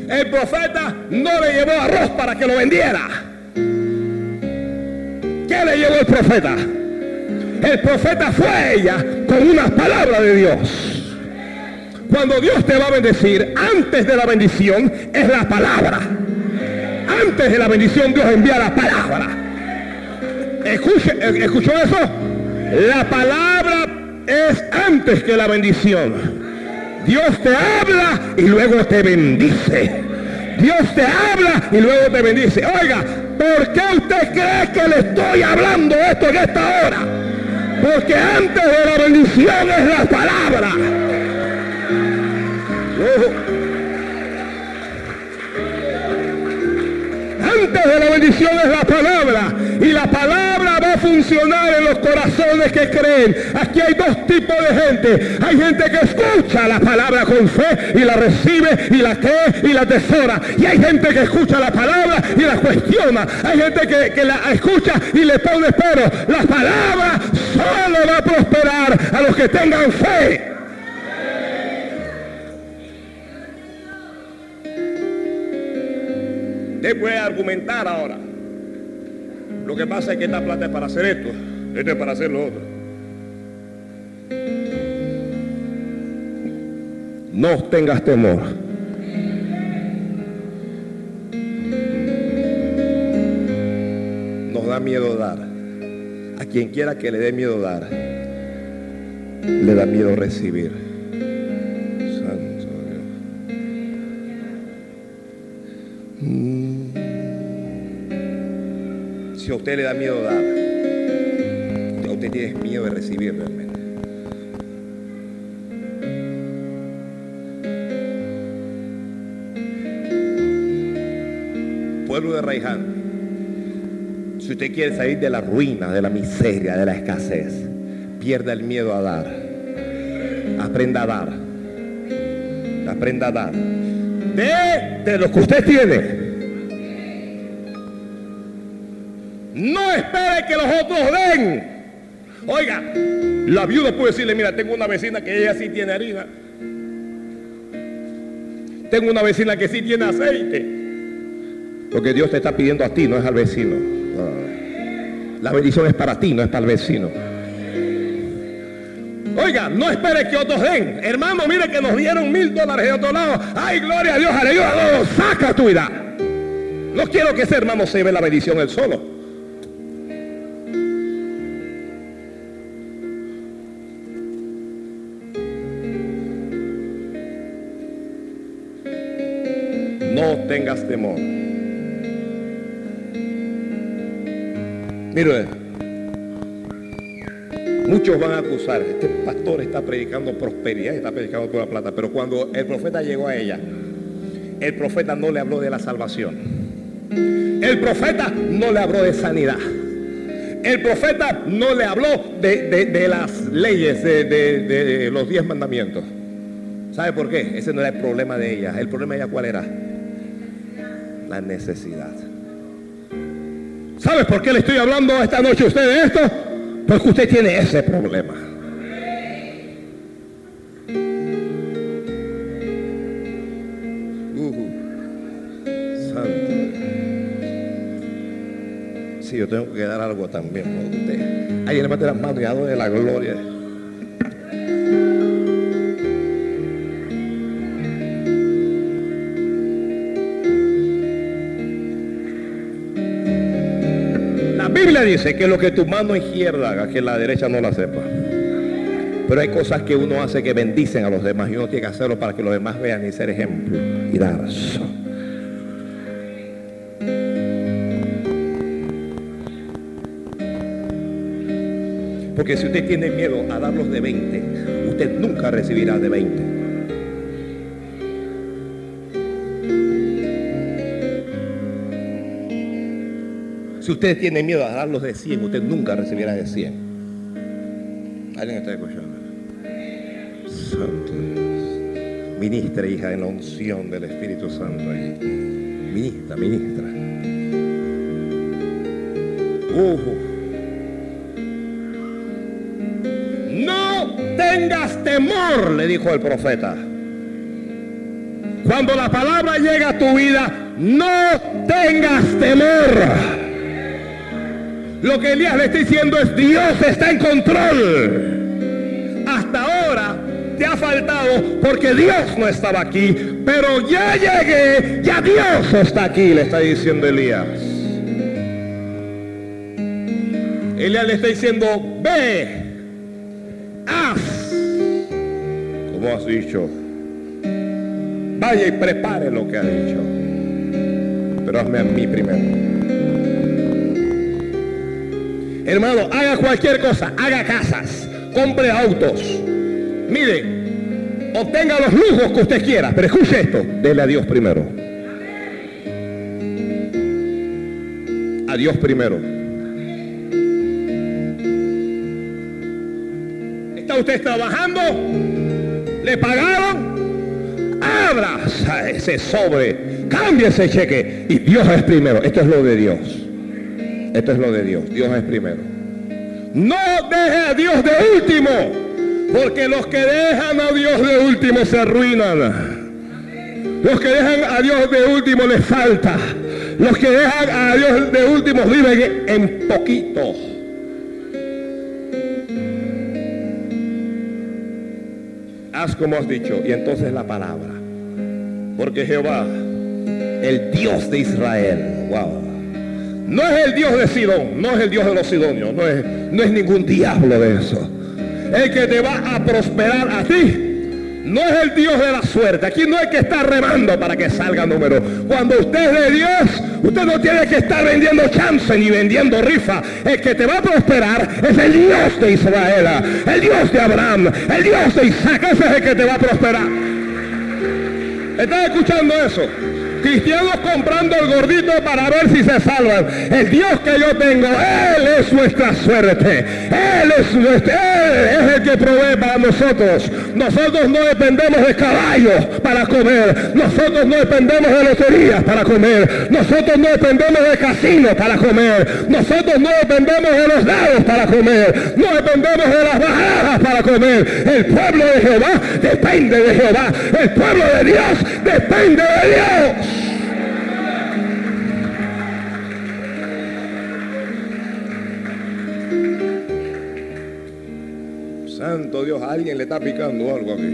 Speaker 1: El profeta no le llevó arroz para que lo vendiera. ¿Qué le llevó el profeta? El profeta fue ella con unas palabras de Dios. Cuando Dios te va a bendecir, antes de la bendición es la palabra. Antes de la bendición Dios envía la palabra. Escuche, ¿Escuchó eso? La palabra es antes que la bendición. Dios te habla y luego te bendice. Dios te habla y luego te bendice. Oiga, ¿por qué usted cree que le estoy hablando esto en esta hora? Porque antes de la bendición es la palabra. Antes de la bendición es la palabra. Y la palabra va a funcionar en los corazones que creen. Aquí hay dos tipos de gente. Hay gente que escucha la palabra con fe y la recibe y la cree y la tesora. Y hay gente que escucha la palabra y la cuestiona. Hay gente que, que la escucha y le pone pero. La palabra solo va a prosperar a los que tengan fe. Usted puede argumentar ahora. Lo que pasa es que esta plata es para hacer esto, esto es para hacer lo otro. No tengas temor. Nos da miedo dar. A quien quiera que le dé miedo dar, le da miedo recibir. Si a usted le da miedo dar, usted tiene miedo de recibir realmente. Pueblo de Raiján, si usted quiere salir de la ruina, de la miseria, de la escasez, pierda el miedo a dar. Aprenda a dar. Aprenda a dar. De, de lo que usted tiene. No espere que los otros den. Oiga, la viuda puede decirle, mira, tengo una vecina que ella sí tiene harina. Tengo una vecina que sí tiene aceite. Porque Dios te está pidiendo a ti, no es al vecino. Ah. La bendición es para ti, no es para el vecino. Oiga, no espere que otros den. Hermano, mire que nos dieron mil dólares de otro lado. Ay, gloria a Dios, aleluya. Saca tu vida. No quiero que ese hermano se ve la bendición él solo. Tengas temor. Mire, muchos van a acusar, este pastor está predicando prosperidad, está predicando toda la plata, pero cuando el profeta llegó a ella, el profeta no le habló de la salvación. El profeta no le habló de sanidad. El profeta no le habló de, las leyes, de, de los diez mandamientos. ¿Sabe por qué? Ese no era el problema de ella. El problema de ella cuál era? La necesidad. ¿Sabes por qué le estoy hablando esta noche a usted de esto? Porque usted tiene ese problema. Uh, santo. Sí, yo tengo que dar algo también por usted. Ahí le mete las manos y de la gloria.
Speaker 2: Dice que lo que tu mano izquierda haga, que la derecha no la sepa. Pero hay cosas que uno hace que bendicen a los demás y uno tiene que hacerlo para que los demás vean y ser ejemplo y dar. Porque si usted tiene miedo a darlos de 20, usted nunca recibirá de 20. Si usted tiene miedo a darlos de 100, usted nunca recibirá de 100. ¿Alguien está escuchando? Santo Ministra, hija, en la unción del Espíritu Santo. Ministra, ministra. Uh. No tengas temor, le dijo el profeta. Cuando la palabra llega a tu vida, no tengas temor. Lo que Elías le está diciendo es Dios está en control. Hasta ahora te ha faltado porque Dios no estaba aquí, pero ya llegué, ya Dios está aquí, le está diciendo Elías. Elías le está diciendo, ve, haz, como has dicho, vaya y prepare lo que ha dicho, pero hazme a mí primero. Hermano, haga cualquier cosa, haga casas, compre autos. Mire, obtenga los lujos que usted quiera, pero escuche esto, dele a Dios primero. A Dios primero. ¿Está usted trabajando? ¿Le pagaron? Abra ese sobre, cambie ese cheque y Dios es primero. Esto es lo de Dios. Esto es lo de Dios. Dios es primero. No deje a Dios de último. Porque los que dejan a Dios de último se arruinan. Los que dejan a Dios de último les falta. Los que dejan a Dios de último viven en poquito. Haz como has dicho. Y entonces la palabra. Porque Jehová, el Dios de Israel, wow, no es el Dios de Sidón, no es el Dios de los sidonios, no es, no es ningún diablo de eso. El que te va a prosperar a ti no es el Dios de la suerte. Aquí no hay que estar remando para que salga número. Cuando usted es de Dios, usted no tiene que estar vendiendo chance ni vendiendo rifa. El que te va a prosperar es el Dios de Israel, el Dios de Abraham, el Dios de Isaac. Ese es el que te va a prosperar. ¿Estás escuchando eso? Cristianos comprando el gordito para ver si se salvan. El Dios que yo tengo, Él es nuestra suerte. Él es, nuestro, Él es el que provee para nosotros. Nosotros no dependemos de caballos para comer. Nosotros no dependemos de loterías para comer. Nosotros no dependemos de casinos para comer. Nosotros no dependemos de los dados para comer. No dependemos de las bajadas para comer. El pueblo de Jehová depende de Jehová. El pueblo de Dios depende de Dios. Santo Dios, a alguien le está picando algo aquí.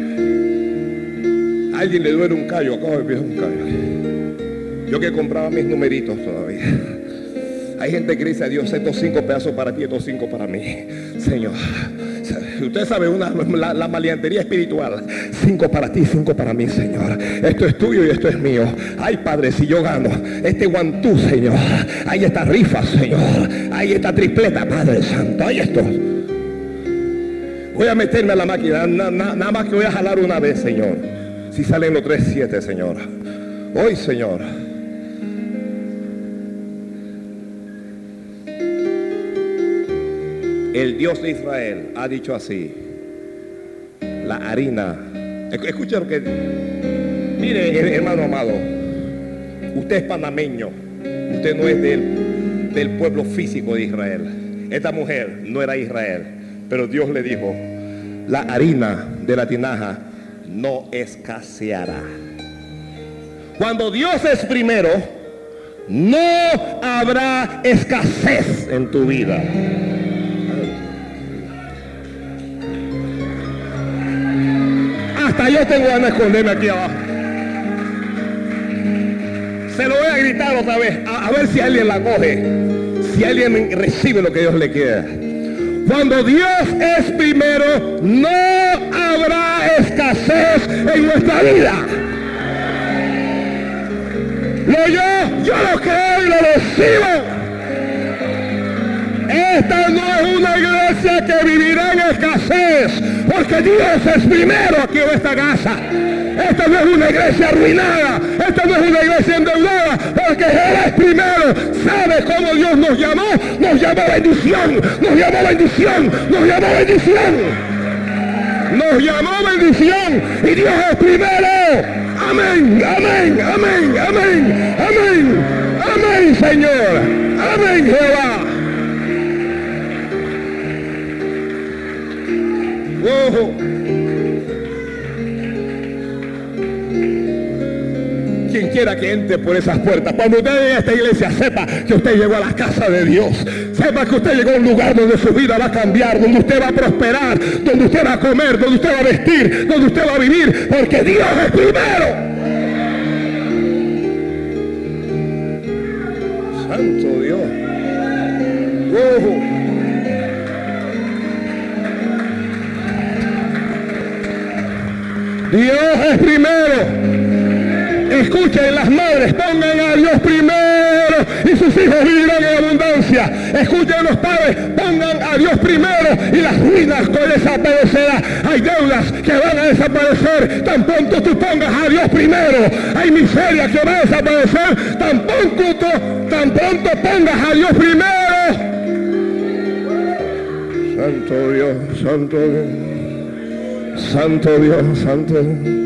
Speaker 2: A alguien le duele un callo, acabo de pisar un callo. Yo que compraba mis numeritos todavía. Hay gente que dice a Dios, estos cinco pedazos para ti, estos cinco para mí. Señor, usted sabe una, la, la, maleantería espiritual. Cinco para ti, cinco para mí, Señor. Esto es tuyo y esto es mío. Ay, Padre, si yo gano este guantú, Señor. Hay esta rifa, Señor. Hay esta tripleta, Padre Santo. Hay esto. Voy a meterme a la máquina, nada más que voy a jalar una vez, Señor. Si salen los tres, siete, Señor. Hoy, Señor. El Dios de Israel ha dicho así. La harina. Escucha lo que... Mire, hermano amado. Usted es panameño. Usted no es del, del pueblo físico de Israel. Esta mujer no era Israel. Pero Dios le dijo, la harina de la tinaja no escaseará. Cuando Dios es primero, no habrá escasez en tu vida. Hasta yo tengo ganas de esconderme aquí abajo. Se lo voy a gritar otra vez, a, a ver si alguien la coge, si alguien recibe lo que Dios le quiere. Cuando Dios es primero, no habrá escasez en nuestra vida. Lo yo, yo lo creo y lo recibo. Esta no es una iglesia que vivirá en escasez, porque Dios es primero aquí en esta casa. Esta no es una iglesia arruinada. Esta no es una iglesia endeudada. Porque es primero. ¿Sabe cómo Dios nos llamó? Nos llamó bendición. Nos llamó bendición. Nos llamó bendición. nos llamó bendición y Dios es primero. Amén, amén, amén, amén, amén, amén, Señor. Amén, Jehová. Quiera que entre por esas puertas, cuando usted llegue a esta iglesia, sepa que usted llegó a la casa de Dios. Sepa que usted llegó a un lugar donde su vida va a cambiar, donde usted va a prosperar, donde usted va a comer, donde usted va a vestir, donde usted va a vivir, porque Dios es primero. Santo Dios. Oh. Dios es primero. Escuchen las madres, pongan a Dios primero y sus hijos vivirán en abundancia. Escuchen los padres, pongan a Dios primero y las ruinas desaparecerán. Hay deudas que van a desaparecer tan pronto tú pongas a Dios primero. Hay miseria que va a desaparecer tan pronto, tan pronto pongas a Dios primero. Santo Dios, Santo Dios, Santo Dios, Santo Dios.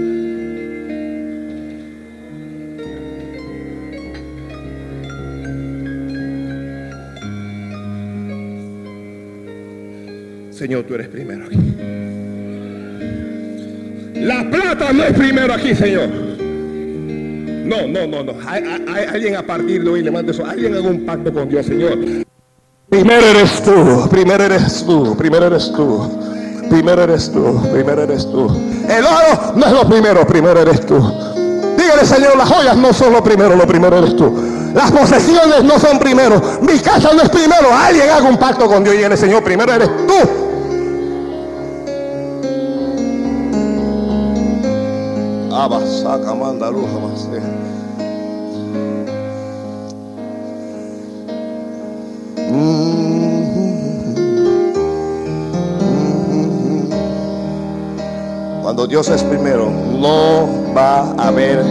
Speaker 2: Señor, tú eres primero aquí. La plata no es primero aquí, Señor. No, no, no, no. Hay, hay- alguien a partir de hoy le manda eso. Alguien haga un pacto con Dios, Señor. Primero eres tú, primero eres tú, primero eres tú. Primero eres tú, primero eres tú. El oro no es lo primero, primero eres tú. Dígale, Señor, las joyas no son lo primero, lo primero eres tú. Las posesiones no son primero. Mi casa no es primero. Alguien haga un pacto con Dios y dígale, Señor, primero eres tú. Cuando Dios es primero, no va a haber,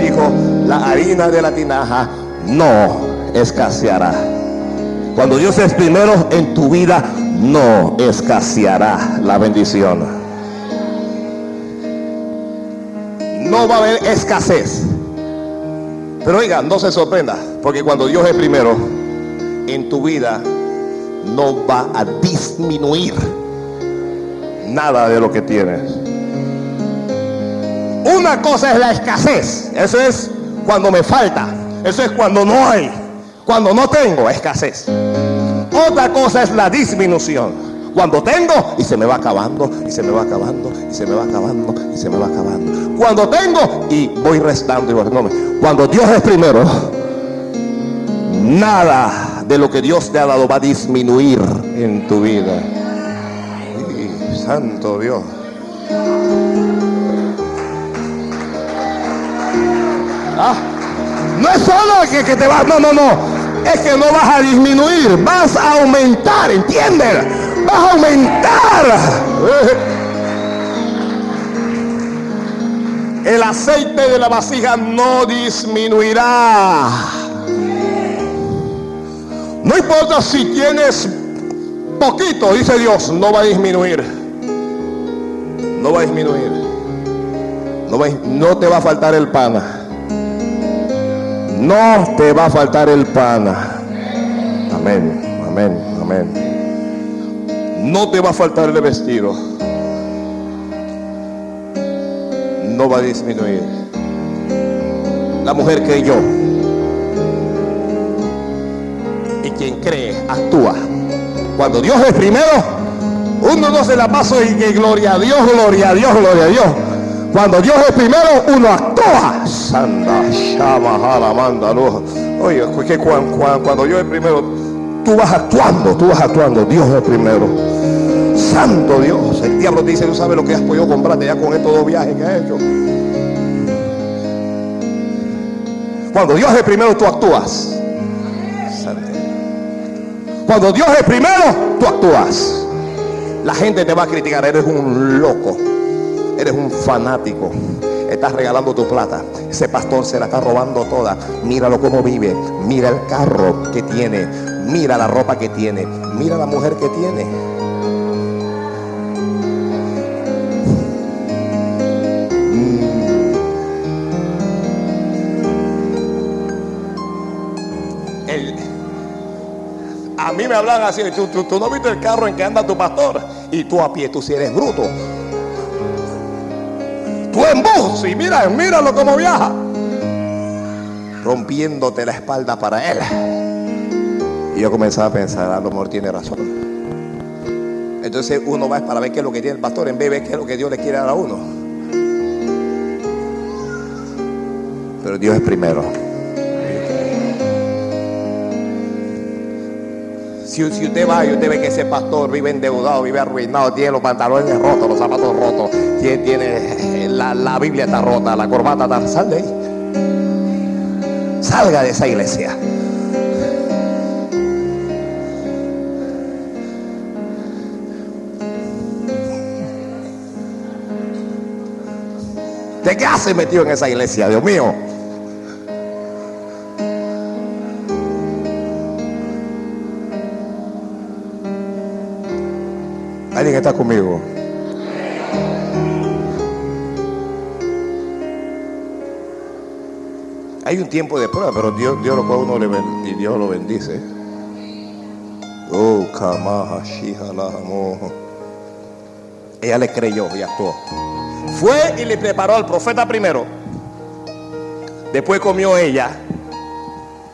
Speaker 2: dijo, la harina de la tinaja no escaseará. Cuando Dios es primero en tu vida, no escaseará la bendición. No va a haber escasez. Pero oiga, no se sorprenda, porque cuando Dios es primero en tu vida, no va a disminuir nada de lo que tienes. Una cosa es la escasez. Eso es cuando me falta. Eso es cuando no hay. Cuando no tengo escasez. Otra cosa es la disminución. Cuando tengo y se me va acabando, y se me va acabando, y se me va acabando, y se me va acabando. Cuando tengo y voy restando y no, Cuando Dios es primero, nada de lo que Dios te ha dado va a disminuir en tu vida. Santo Dios. Ah, no es solo que, que te vas, no, no, no. Es que no vas a disminuir, vas a aumentar, ¿entiendes? A aumentar. El aceite de la vasija no disminuirá. No importa si tienes poquito, dice Dios, no va a disminuir. No va a disminuir. No, va no te va a faltar el pana. No te va a faltar el pana. Amén, amén, amén. No te va a faltar el vestido. No va a disminuir. La mujer creyó. Y quien cree, actúa. Cuando Dios es primero, uno no se la pasa y que gloria a Dios, gloria a Dios, gloria a Dios. Cuando Dios es primero, uno actúa. Santa, shama, manda, luz. Oye, que cuan- cuan- cuando Dios es primero, tú vas actuando, tú vas actuando. Dios es primero. Santo Dios. El diablo te dice, tú sabes lo que has podido comprarte ya con estos dos viajes que has hecho. Cuando Dios es primero, tú actúas. Cuando Dios es primero, tú actúas. La gente te va a criticar, eres un loco, eres un fanático, estás regalando tu plata. Ese pastor se la está robando toda. Míralo cómo vive, mira el carro que tiene, mira la ropa que tiene, mira la mujer que tiene. Mí me hablan así, tú, tú, no viste el carro en que anda tu pastor y tú a pie, tú si eres bruto. Tú en bus y mira, míralo cómo viaja. Rompiéndote la espalda para él. Y yo comenzaba a pensar, a lo mejor tiene razón. Entonces uno va para ver qué es lo que tiene el pastor en vez de ver qué es lo que Dios le quiere dar a uno. Pero Dios es primero. Si, si usted va y usted ve que ese pastor vive endeudado, vive arruinado, tiene los pantalones rotos, los zapatos rotos, tiene, tiene la, la Biblia está rota, la corbata está, sal de ahí. Salga de esa iglesia. ¿De qué hace metido en esa iglesia, Dios mío? ¿Alguien está conmigo? Hay un tiempo de prueba, pero Dios, Dios lo cual uno le ben- y Dios lo bendice. Oh, kamaha. Ella le creyó y actuó. Fue y le preparó al profeta primero. Después comió ella.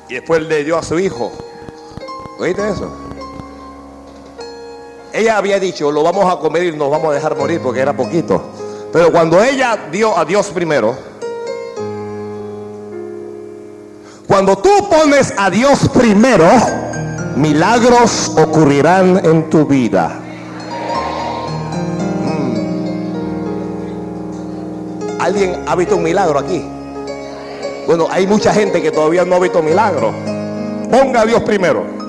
Speaker 2: Y después le dio a su hijo. ¿Oíste eso? Ella había dicho, lo vamos a comer y nos vamos a dejar morir porque era poquito. Pero cuando ella dio a Dios primero, cuando tú pones a Dios primero, milagros ocurrirán en tu vida. Mm. ¿Alguien ha visto un milagro aquí? Bueno, hay mucha gente que todavía no ha visto milagro. Ponga a Dios primero.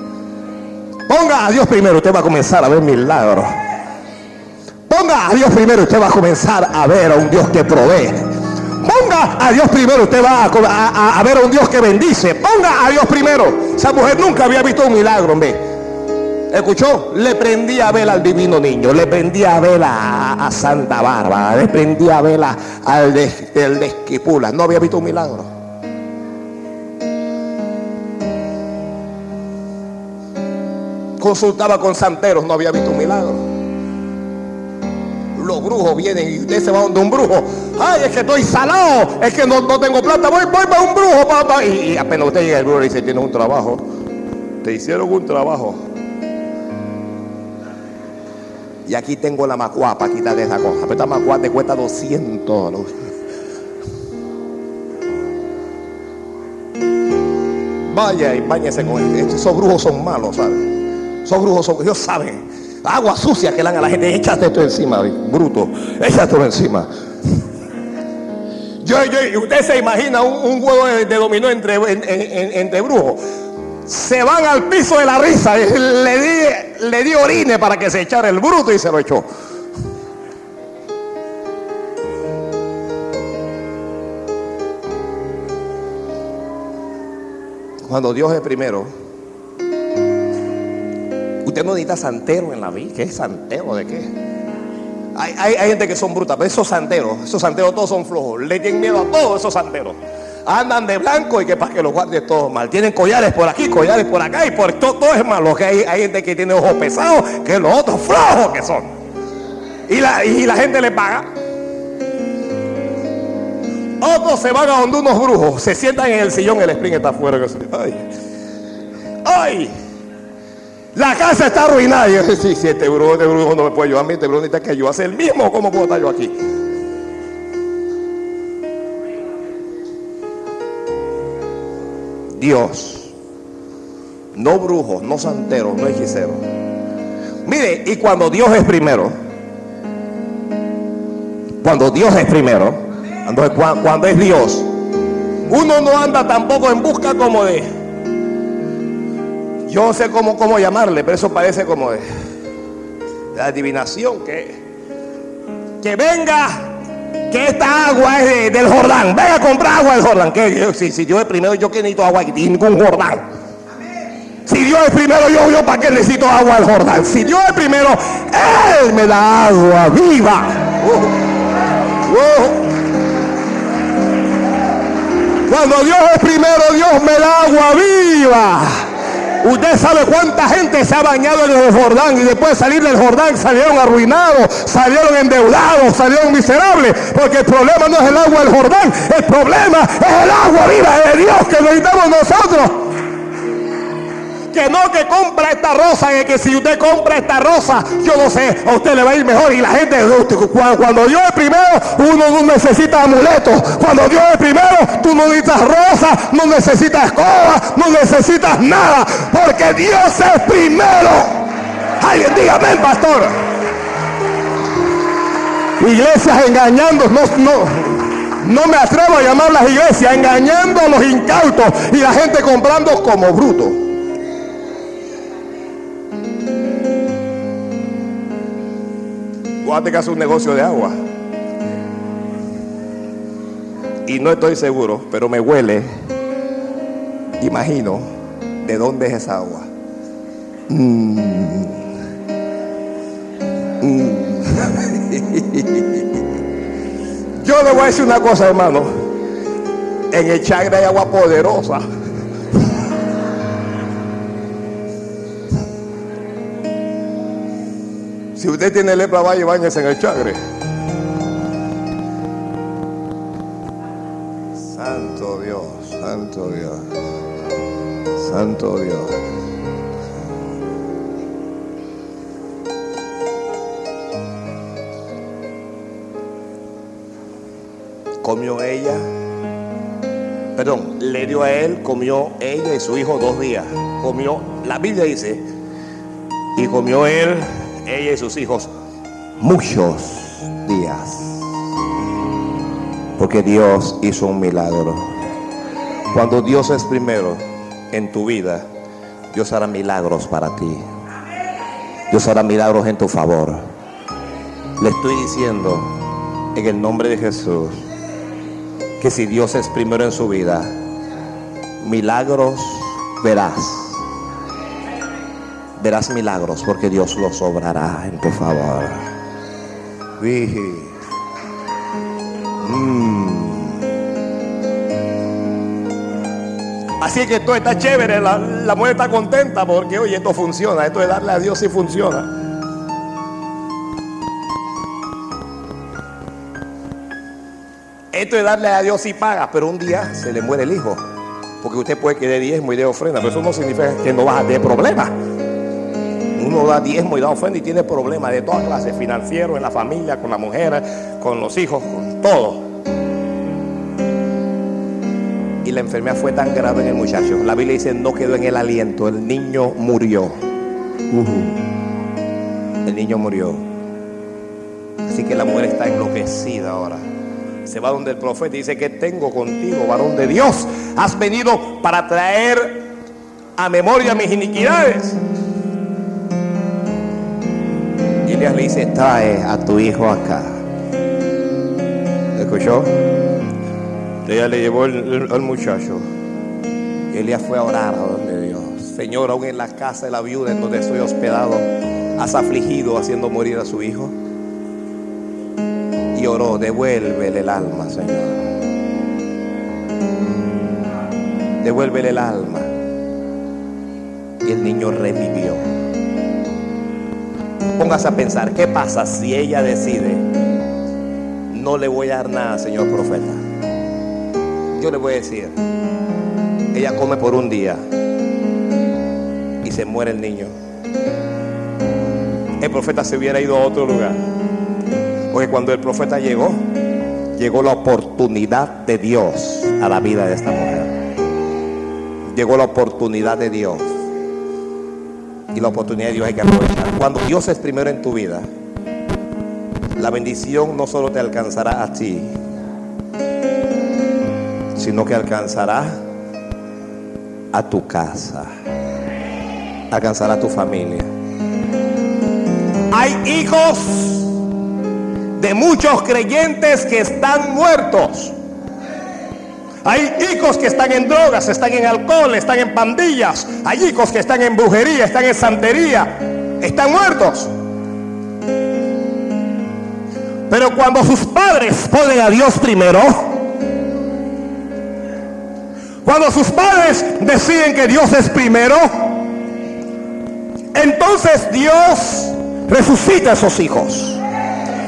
Speaker 2: Ponga a Dios primero, usted va a comenzar a ver milagros. Ponga a Dios primero, usted va a comenzar a ver a un Dios que provee. Ponga a Dios primero, usted va a, a- a ver a un Dios que bendice. Ponga a Dios primero. Esa mujer nunca había visto un milagro, hombre. ¿Escuchó? Le prendía a ver al divino niño, le prendía a ver a, a Santa Bárbara, le prendía a ver a- al de, el de Esquipula. No había visto un milagro. Consultaba con santeros, no había visto un milagro. Los brujos vienen y usted se va donde un brujo. Ay, es que estoy salado, es que no, no tengo plata, voy, voy para un brujo, papá. Y, apenas usted llega el brujo y dice, tienes un trabajo. Te hicieron un trabajo. Y aquí tengo la macua para quitar esa cosa. Pero esta macua te cuesta 200 dólares. Vaya y bañese con él. Esos brujos son malos, ¿sabes? Esos brujos son, ellos saben. Agua sucia que le dan a la gente. Échate esto encima, bruto. Échate encima. Yo, yo, usted se imagina un, un juego de, dominó entre, en- en- en- entre brujos. Se van al piso de la risa. Le di, le di orine para que se echara el bruto y se lo echó. Cuando Dios es primero, usted no necesita santero en la vida. ¿Qué es santero de qué? Hay, hay- gente que son brutas, pero esos santeros, esos santeros todos son flojos. Le tienen miedo a todos esos santeros. Andan de blanco y que para que los guardes todos mal. Tienen collares por aquí, collares por acá y por todo, todo es malo. Que hay, hay gente que tiene ojos pesados, que los otros flojos que son. Y la, y la gente le paga. Otros se van a donde unos brujos, se sientan en el sillón, el spring está afuera. Ay, ay, la casa está arruinada. Y yo, sí, sí, este brujo, este brujo no me puede ayudar a mí, este brujo necesita que yo haga el mismo. ¿Cómo puedo estar yo aquí? Dios, no brujos, no santeros, no hechiceros. Mire, y cuando Dios es primero, cuando Dios es primero, cuando, cua- cuando es Dios, uno no anda tampoco en busca como de, yo no sé cómo, cómo llamarle, pero eso parece como de, de adivinación, que, que venga, que esta agua es de- del Jordán, venga a comprar agua del Jordán, que yo- si, si Dios es primero, yo que necesito agua aquí, ningún Jordán. Si Dios es primero, yo, yo para qué necesito agua del Jordán. Si Dios es primero, Él me da agua viva. Uh, uh.
Speaker 3: Cuando Dios es primero, Dios me da agua viva. Usted sabe cuánta gente se ha bañado en el Jordán y después de salir del Jordán salieron arruinados, salieron endeudados, salieron miserables. Porque el problema no es el agua del Jordán, el problema es el agua viva de Dios que necesitamos nosotros que no que compra esta rosa, que si usted compra esta rosa, yo no sé, a usted le va a ir mejor. Y la gente, cuando Dios es primero, uno no necesita amuletos. Cuando Dios es primero, tú no necesitas rosa, no necesitas escoba, no necesitas nada, porque Dios es primero. Alguien diga, ven pastor. Iglesias engañando, no, no, no me atrevo a llamar las iglesias, engañando a los incautos y la gente comprando como bruto.
Speaker 2: Tú que hacer un negocio de agua. Y no estoy seguro, pero me huele, imagino, de dónde es esa agua. Mm. Mm. Yo le voy a decir una cosa, hermano. En el Chagre hay agua poderosa. Si usted tiene lepra, vaya y bañese en el chagre. Santo Dios, Santo Dios, Santo Dios. Comió ella, perdón, le dio a él, comió ella y su hijo dos días. Comió, la Biblia dice, y comió él ella y sus hijos muchos días. Porque Dios hizo un milagro. Cuando Dios es primero en tu vida, Dios hará milagros para ti. Dios hará milagros en tu favor. Le estoy diciendo en el nombre de Jesús que si Dios es primero en su vida, milagros verás verás milagros porque Dios los obrará en tu favor. Mm. Así que esto está chévere, la, la, mujer está contenta porque, oye, esto funciona, esto de darle a Dios sí funciona. Esto de darle a Dios sí paga, pero un día se le muere el hijo. Porque usted puede que dé diezmo y dé ofrenda, pero eso no significa que no vas a tener problemas da diezmo y da ofrenda y tiene problemas de todas clases, financieros, en la familia, con la mujer, con los hijos, con todo. Y la enfermedad fue tan grave en el muchacho. La Biblia dice, no quedó en el aliento, el niño murió. El niño murió. Así que la mujer está enloquecida ahora. Se va donde el profeta y dice, que tengo contigo, varón de Dios? Has venido para traer a memoria mis iniquidades. Elías le dice, trae a tu hijo acá. ¿Escuchó? Ella le llevó al muchacho. Y fue a orar a donde Dios. Señor, aún en la casa de la viuda en donde estoy hospedado, has afligido haciendo morir a su hijo. Y oró, devuélvele el alma, Señor. Devuélvele el alma. Y el niño revivió. Póngase a pensar, ¿qué pasa si ella decide? No le voy a dar nada, señor profeta. Yo le voy a decir, ella come por un día y se muere el niño. El profeta se hubiera ido a otro lugar. Porque cuando el profeta llegó, llegó la oportunidad de Dios a la vida de esta mujer. Llegó la oportunidad de Dios y la oportunidad de Dios hay que aprovechar. Cuando Dios es primero en tu vida, la bendición no solo te alcanzará a ti, sino que alcanzará a tu casa, alcanzará a tu familia. Hay hijos de muchos creyentes que están muertos. Hay hijos que están en drogas, están en alcohol, están en pandillas. Hay hijos que están en brujería, están en santería. Están muertos. Pero cuando sus padres ponen a Dios primero,
Speaker 3: Cuando sus padres deciden que Dios es primero, entonces Dios resucita a esos hijos.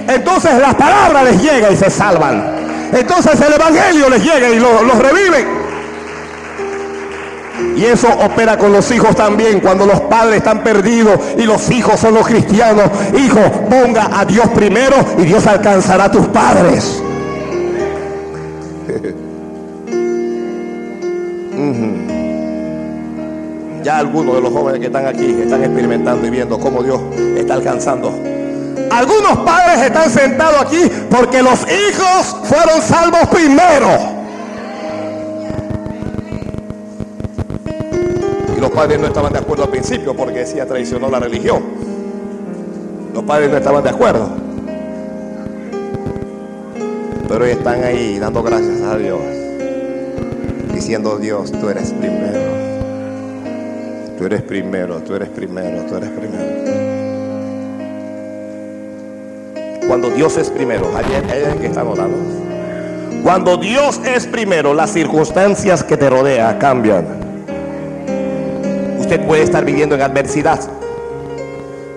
Speaker 3: Entonces la palabra les llega y se salvan. Entonces el Evangelio les llega y los, los revive. Y eso opera con los hijos también. Cuando los padres están perdidos y los hijos son los cristianos. Hijo, ponga a Dios primero y Dios alcanzará a tus padres. Ya algunos de los jóvenes que están aquí están experimentando y viendo cómo Dios está alcanzando. Algunos padres están sentados aquí porque los hijos fueron salvos primero. Y los padres no estaban de acuerdo al principio porque decía traicionó la religión. Los padres no estaban de acuerdo. Pero están ahí dando gracias a Dios. Diciendo Dios, tú eres primero. Tú eres primero, tú eres primero, tú eres primero. Cuando Dios es primero, hay que está orando. Cuando Dios es primero, las circunstancias que te rodean cambian. Usted puede estar viviendo en adversidad.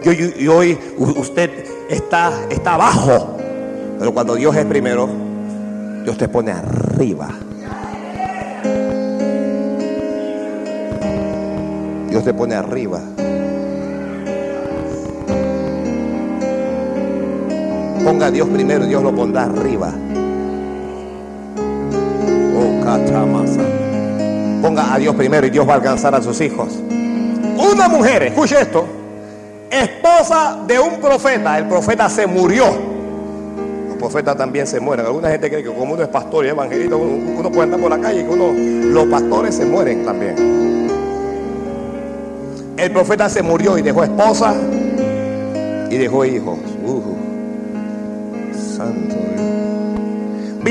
Speaker 3: Y hoy, usted está, está abajo. Pero cuando Dios es primero, Dios te pone arriba. Dios te pone arriba. Ponga a Dios primero Dios lo pondrá arriba. Oh, Ponga a Dios primero y Dios va a alcanzar a sus hijos. Una mujer, escuche esto, esposa de un profeta, el profeta se murió. Los profetas también se mueren. Alguna gente cree que como uno es pastor y evangelista, uno, puede andar por la calle y que uno, los pastores se mueren también. El profeta se murió y dejó esposa y dejó hijos.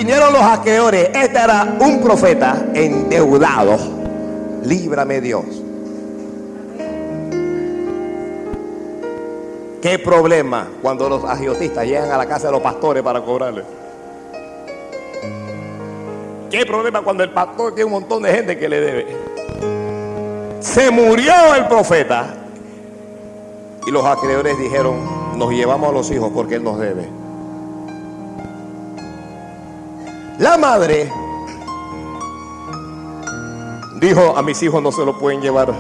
Speaker 3: Vinieron los aqueores. Este era un profeta endeudado. Líbrame Dios. ¿Qué problema cuando los agiotistas llegan a la casa de los pastores para cobrarle? ¿Qué problema cuando el pastor tiene un montón de gente que le debe? Se murió el profeta. Y los acreedores dijeron, nos llevamos a los hijos porque él nos debe. La madre dijo, a mis hijos no se lo pueden llevar.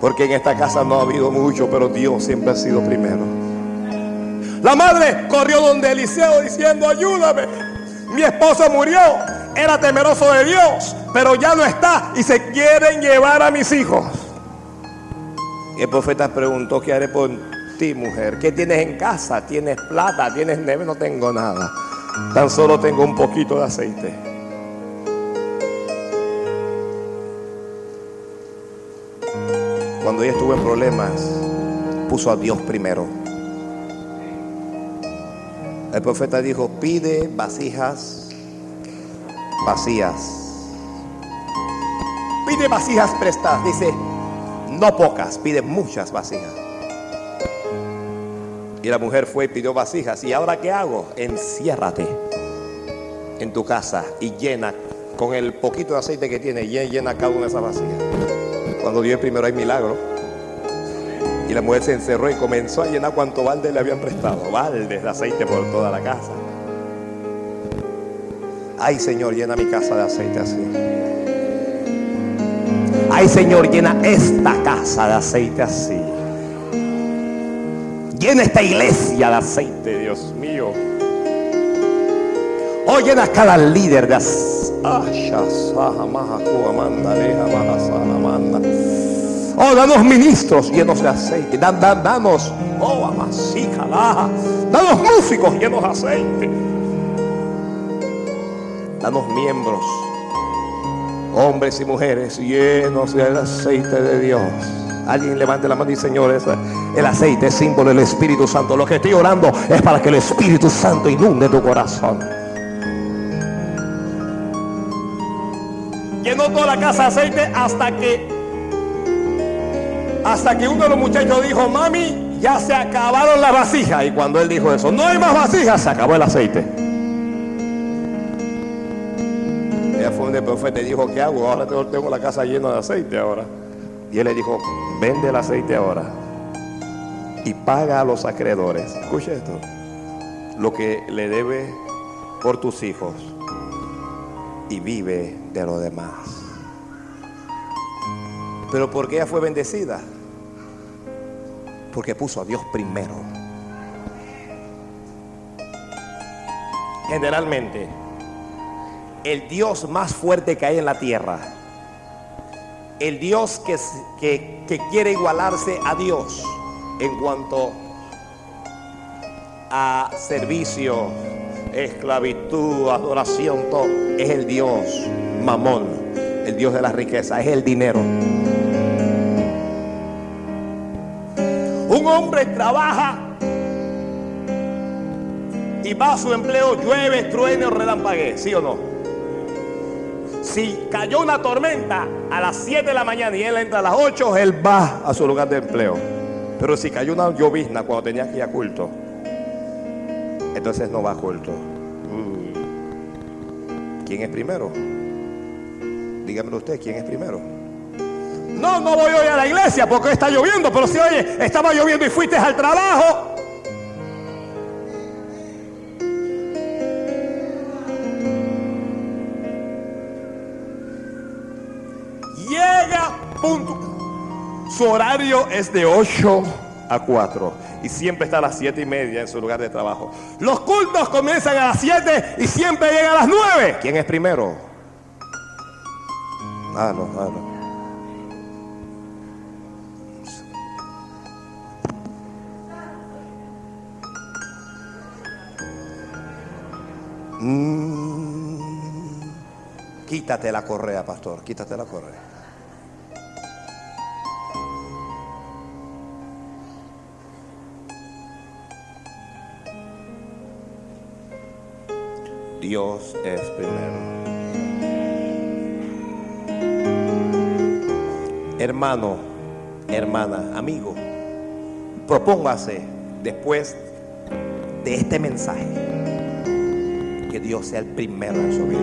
Speaker 3: Porque en esta casa no ha habido mucho, pero Dios siempre ha sido primero. La madre corrió donde Eliseo diciendo, ayúdame. Mi esposo murió era temeroso de Dios, pero ya no está y se quieren llevar a mis hijos. Y el profeta preguntó, ¿qué haré por ti, mujer? ¿Qué tienes en casa? ¿Tienes plata? ¿Tienes neve? No tengo nada. Tan solo tengo un poquito de aceite. Cuando ella estuvo en problemas, puso a Dios primero. El profeta dijo, pide vasijas vacías. Pide vasijas prestadas. Dice, no pocas, pide muchas vasijas. Y la mujer fue y pidió vasijas. ¿Y ahora qué hago? Enciérrate en tu casa y llena con el poquito de aceite que tiene, llena cada una de esas vasijas. Cuando Dios primero hay milagro. Y la mujer se encerró y comenzó a llenar cuanto balde le habían prestado. Baldes de aceite por toda la casa. Ay Señor, llena mi casa de aceite así. Ay Señor, llena esta casa de aceite así. Llena esta iglesia de aceite, Dios mío. Oh, llena cada líder de. Oh, danos ministros llenos de aceite. danos, oh, danos músicos llenos de aceite danos miembros, hombres y mujeres llenos del aceite de Dios. Alguien levante la mano y Señor, el aceite es símbolo del Espíritu Santo. Lo que estoy orando es para que el Espíritu Santo inunde tu corazón. Llenó toda la casa de aceite hasta que hasta que uno de los muchachos dijo, mami, ya se acabaron las vasijas. Y cuando él dijo eso, no hay más vasijas, se acabó el aceite.
Speaker 2: entonces te dijo, ¿qué hago? Ahora tengo la casa llena de aceite ahora. Y él le dijo, vende el aceite ahora y paga a los acreedores. Escucha esto. Lo que le debe por tus hijos y vive de lo demás. Pero ¿por qué ella fue bendecida? Porque puso a Dios primero. Generalmente, el Dios más fuerte que hay en la tierra, el Dios que, que quiere igualarse a Dios en cuanto a servicio, esclavitud, adoración, todo, es el Dios mamón, el Dios de la riqueza, es el dinero. Un hombre trabaja y va a su empleo, llueve, truene o relampague, ¿sí o no? Si cayó una tormenta a las 7 de la mañana y él entra a las 8, él va a su lugar de empleo. Pero si cayó una llovizna cuando tenía que ir a culto, entonces no va a culto. Mm. ¿Quién es primero? Dígamelo usted, ¿quién es primero? No, no voy hoy a la iglesia porque está lloviendo, pero si oye, estaba lloviendo y fuiste al trabajo. Llega, punto. Su horario es de 8 a 4 y siempre está a las 7 y media en su lugar de trabajo. Los cultos comienzan a las 7 y siempre llegan a las 9. ¿Quién es primero? Ah, no, ah, no. Mm. Quítate la correa, pastor, quítate la correa. Dios es primero. Hermano, hermana, amigo, propóngase después de este mensaje que Dios sea el primero en su vida.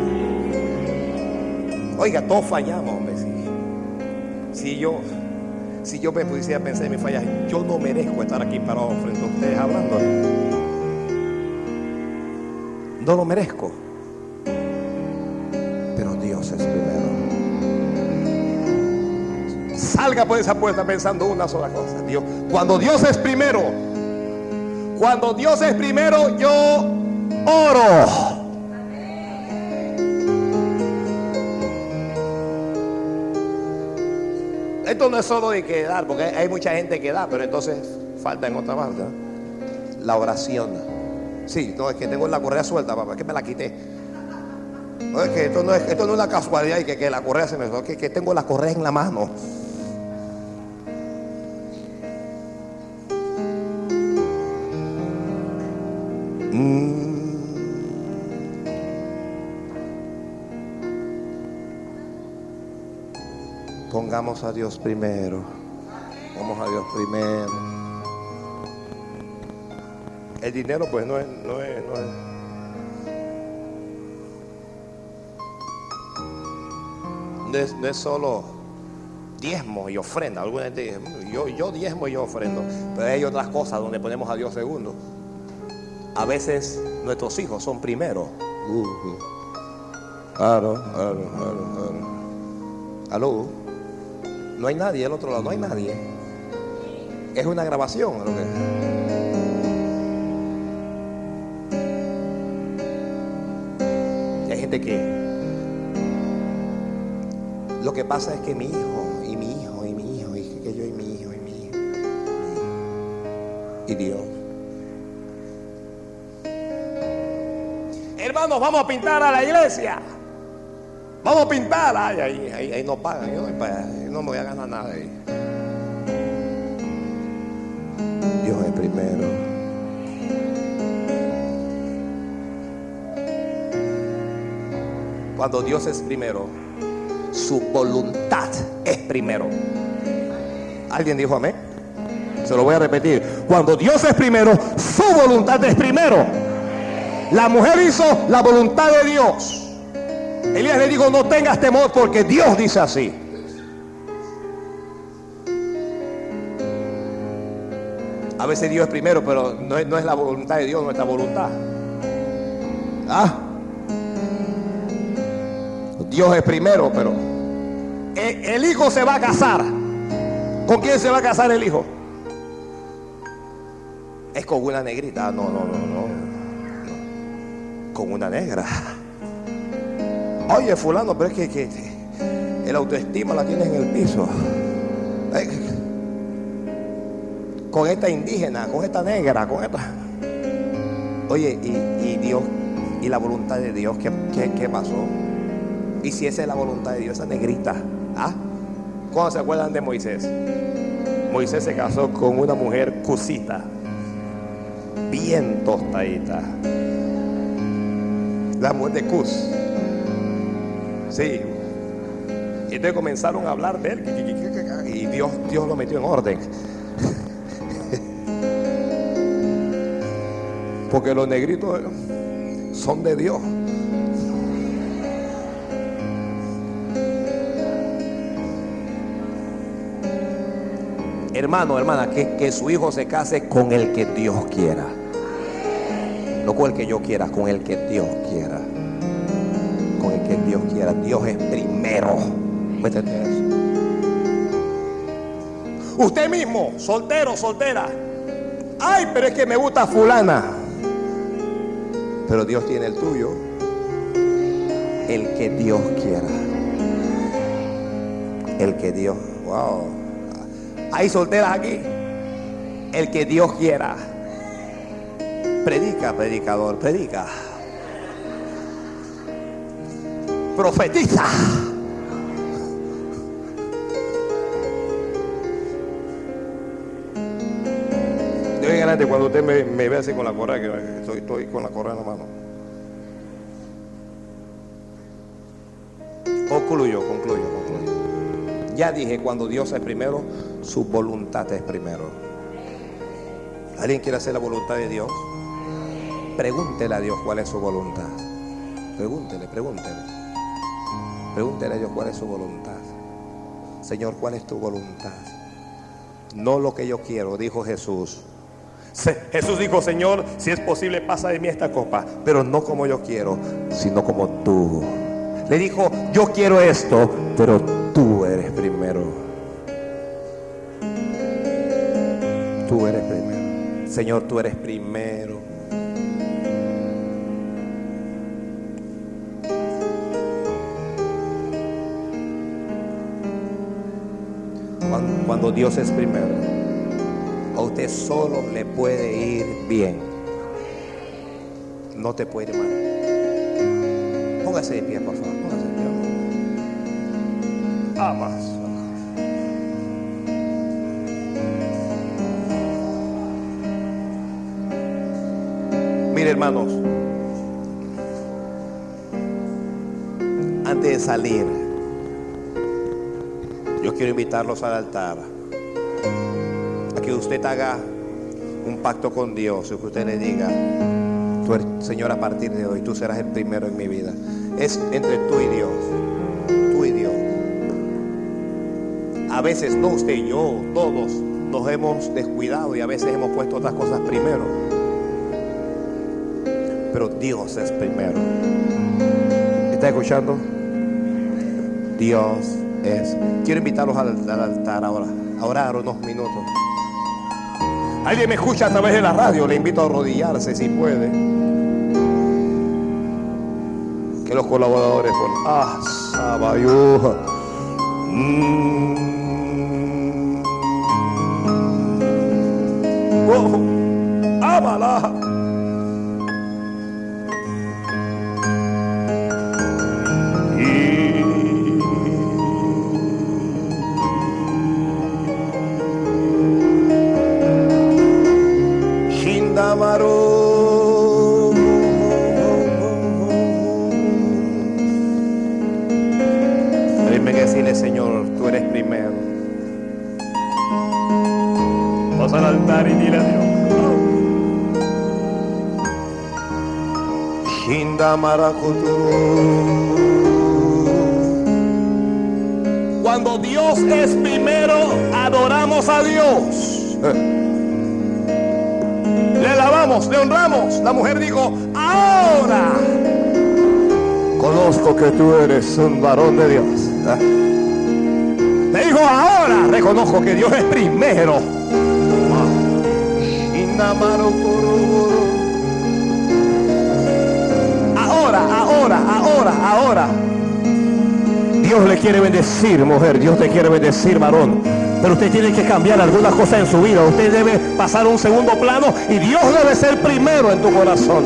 Speaker 2: Oiga, todos fallamos, hombre. Si, yo, si yo me pudiera pensar en mis fallas, yo no merezco estar aquí parado frente a ustedes hablando. No lo merezco. Pero Dios es primero. Salga por esa puerta pensando una sola cosa. Dios, cuando Dios es primero, cuando Dios es primero, yo oro. Esto no es solo de quedar, porque hay mucha gente que da, pero entonces falta en otra parte. La oración. Sí, no, es que tengo la correa suelta, papá, es que me la quité. No, es que esto no es, esto no es una casualidad y que, la correa se me... Es que, tengo la correa en la mano. Pongamos a Dios primero. Vamos a Dios primero. El dinero pues no es, no es, no es. No es, no es solo diezmo y ofrenda. Alguna gente dice, "Mm, yo, yo diezmo y yo ofrendo. Pero hay otras cosas donde ponemos a Dios segundo. A veces nuestros hijos son primero. Uh, Claro, claro, claro, claro. Aló. No hay nadie al otro lado, no hay nadie. Es una grabación. Lo que... pasa es que mi hijo, y mi hijo, y mi hijo, y que yo, y mi hijo, y mi hijo, y Dios. Hermanos, vamos a pintar a la iglesia. Vamos a pintar. Ay, ahí, ahí, ahí no pagan. Yo, no me voy a ganar nada ahí. Dios es primero. Cuando Dios es primero, su voluntad es primero. ¿Alguien dijo amén? Se lo voy a repetir. Cuando Dios es primero, su voluntad es primero. La mujer hizo la voluntad de Dios.
Speaker 3: Elías le dijo, no tengas temor porque Dios dice así. A veces Dios es primero, pero no es, no es la voluntad de Dios nuestra voluntad. Ah. Dios es primero, pero el, hijo se va a casar. ¿Con quién se va a casar el hijo? Es con una negrita. No, no, no, no. Con una negra. Oye, fulano, pero es que, que el autoestima la tienes en el piso. Con esta indígena, con esta negra, con esta. Oye, y, y Dios, y la voluntad de Dios, ¿qué, qué, qué pasó? Y si esa es la voluntad de Dios, esa negrita. ¿Ah? ¿Cuándo se acuerdan de Moisés? Moisés se casó con una mujer cusita, bien tostadita. La mujer de Cus. Sí. Y entonces comenzaron a hablar de él. Y Dios, Dios lo metió en orden. Porque los negritos son de Dios. Hermano, hermana, que, que su hijo se case con el que Dios quiera. No con el que yo quiera, con el que Dios quiera. Con el que Dios quiera. Dios es primero. Usted mismo, soltero, soltera. Ay, pero es que me gusta fulana. Pero Dios tiene el tuyo. El que Dios quiera. El que Dios. Wow. Hay solteras aquí. El que Dios quiera. Predica, predicador, predica. Profetiza. Hoy en adelante, cuando usted me, me ve así con la correa, que estoy, estoy con la correa en la mano. Concluyo, concluyo. Ya dije, cuando Dios es primero, su voluntad es primero. ¿Alguien quiere hacer la voluntad de Dios? Pregúntele a Dios cuál es su voluntad. Pregúntele, pregúntele. Pregúntele a Dios cuál es su voluntad. Señor, ¿cuál es tu voluntad? No lo que yo quiero, dijo Jesús. Jesús dijo, Señor, si es posible, pasa de mí esta copa, pero no como yo quiero, sino como tú. Le dijo, yo quiero esto, pero Señor, tú eres primero. Cuando, Dios es primero, a usted solo le puede ir bien. No te puede ir mal. Póngase de pie, por favor. Póngase de pie. Amas. Hermanos. Antes de salir, yo quiero invitarlos al altar. A que usted haga un pacto con Dios. Y que usted le diga, tú eres, Señor, a partir de hoy, tú serás el primero en mi vida. Es entre tú y Dios. Tú y Dios. A veces, no usted y yo, todos nos hemos descuidado y a veces hemos puesto otras cosas primero. Pero Dios es primero. ¿Está escuchando? Dios es. Quiero invitarlos al, al altar ahora, a orar unos minutos. Alguien me escucha a través de la radio, le invito a arrodillarse si puede. Que los colaboradores con Ah, Sabayuja. Mm. Oh, ámala. Cuando Dios es primero, adoramos a Dios. Le alabamos, le honramos. La mujer dijo, ahora conozco que tú eres un varón de Dios. Le dijo, ahora reconozco que Dios es primero. Ahora, ahora, ahora. Dios le quiere bendecir, mujer. Dios te quiere bendecir, varón. Pero usted tiene que cambiar algunas cosas en su vida. Usted debe pasar un segundo plano y Dios debe ser primero en tu corazón.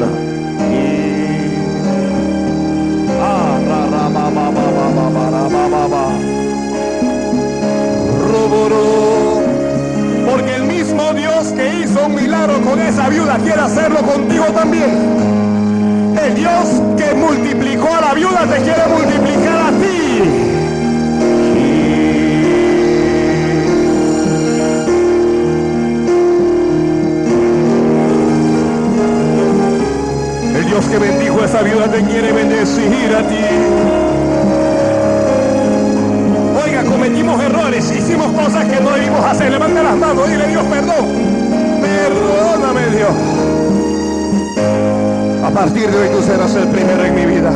Speaker 3: Porque el mismo Dios que hizo un milagro con esa viuda quiere hacerlo contigo también. El Dios que multiplicó a la viuda te quiere multiplicar a ti. El Dios que bendijo a esa viuda te quiere bendecir a ti. Oiga, cometimos errores, hicimos cosas que no debimos hacer. Levanta las manos, dile Dios perdón. Perdóname Dios. A partir de hoy tú serás el primero en mi vida.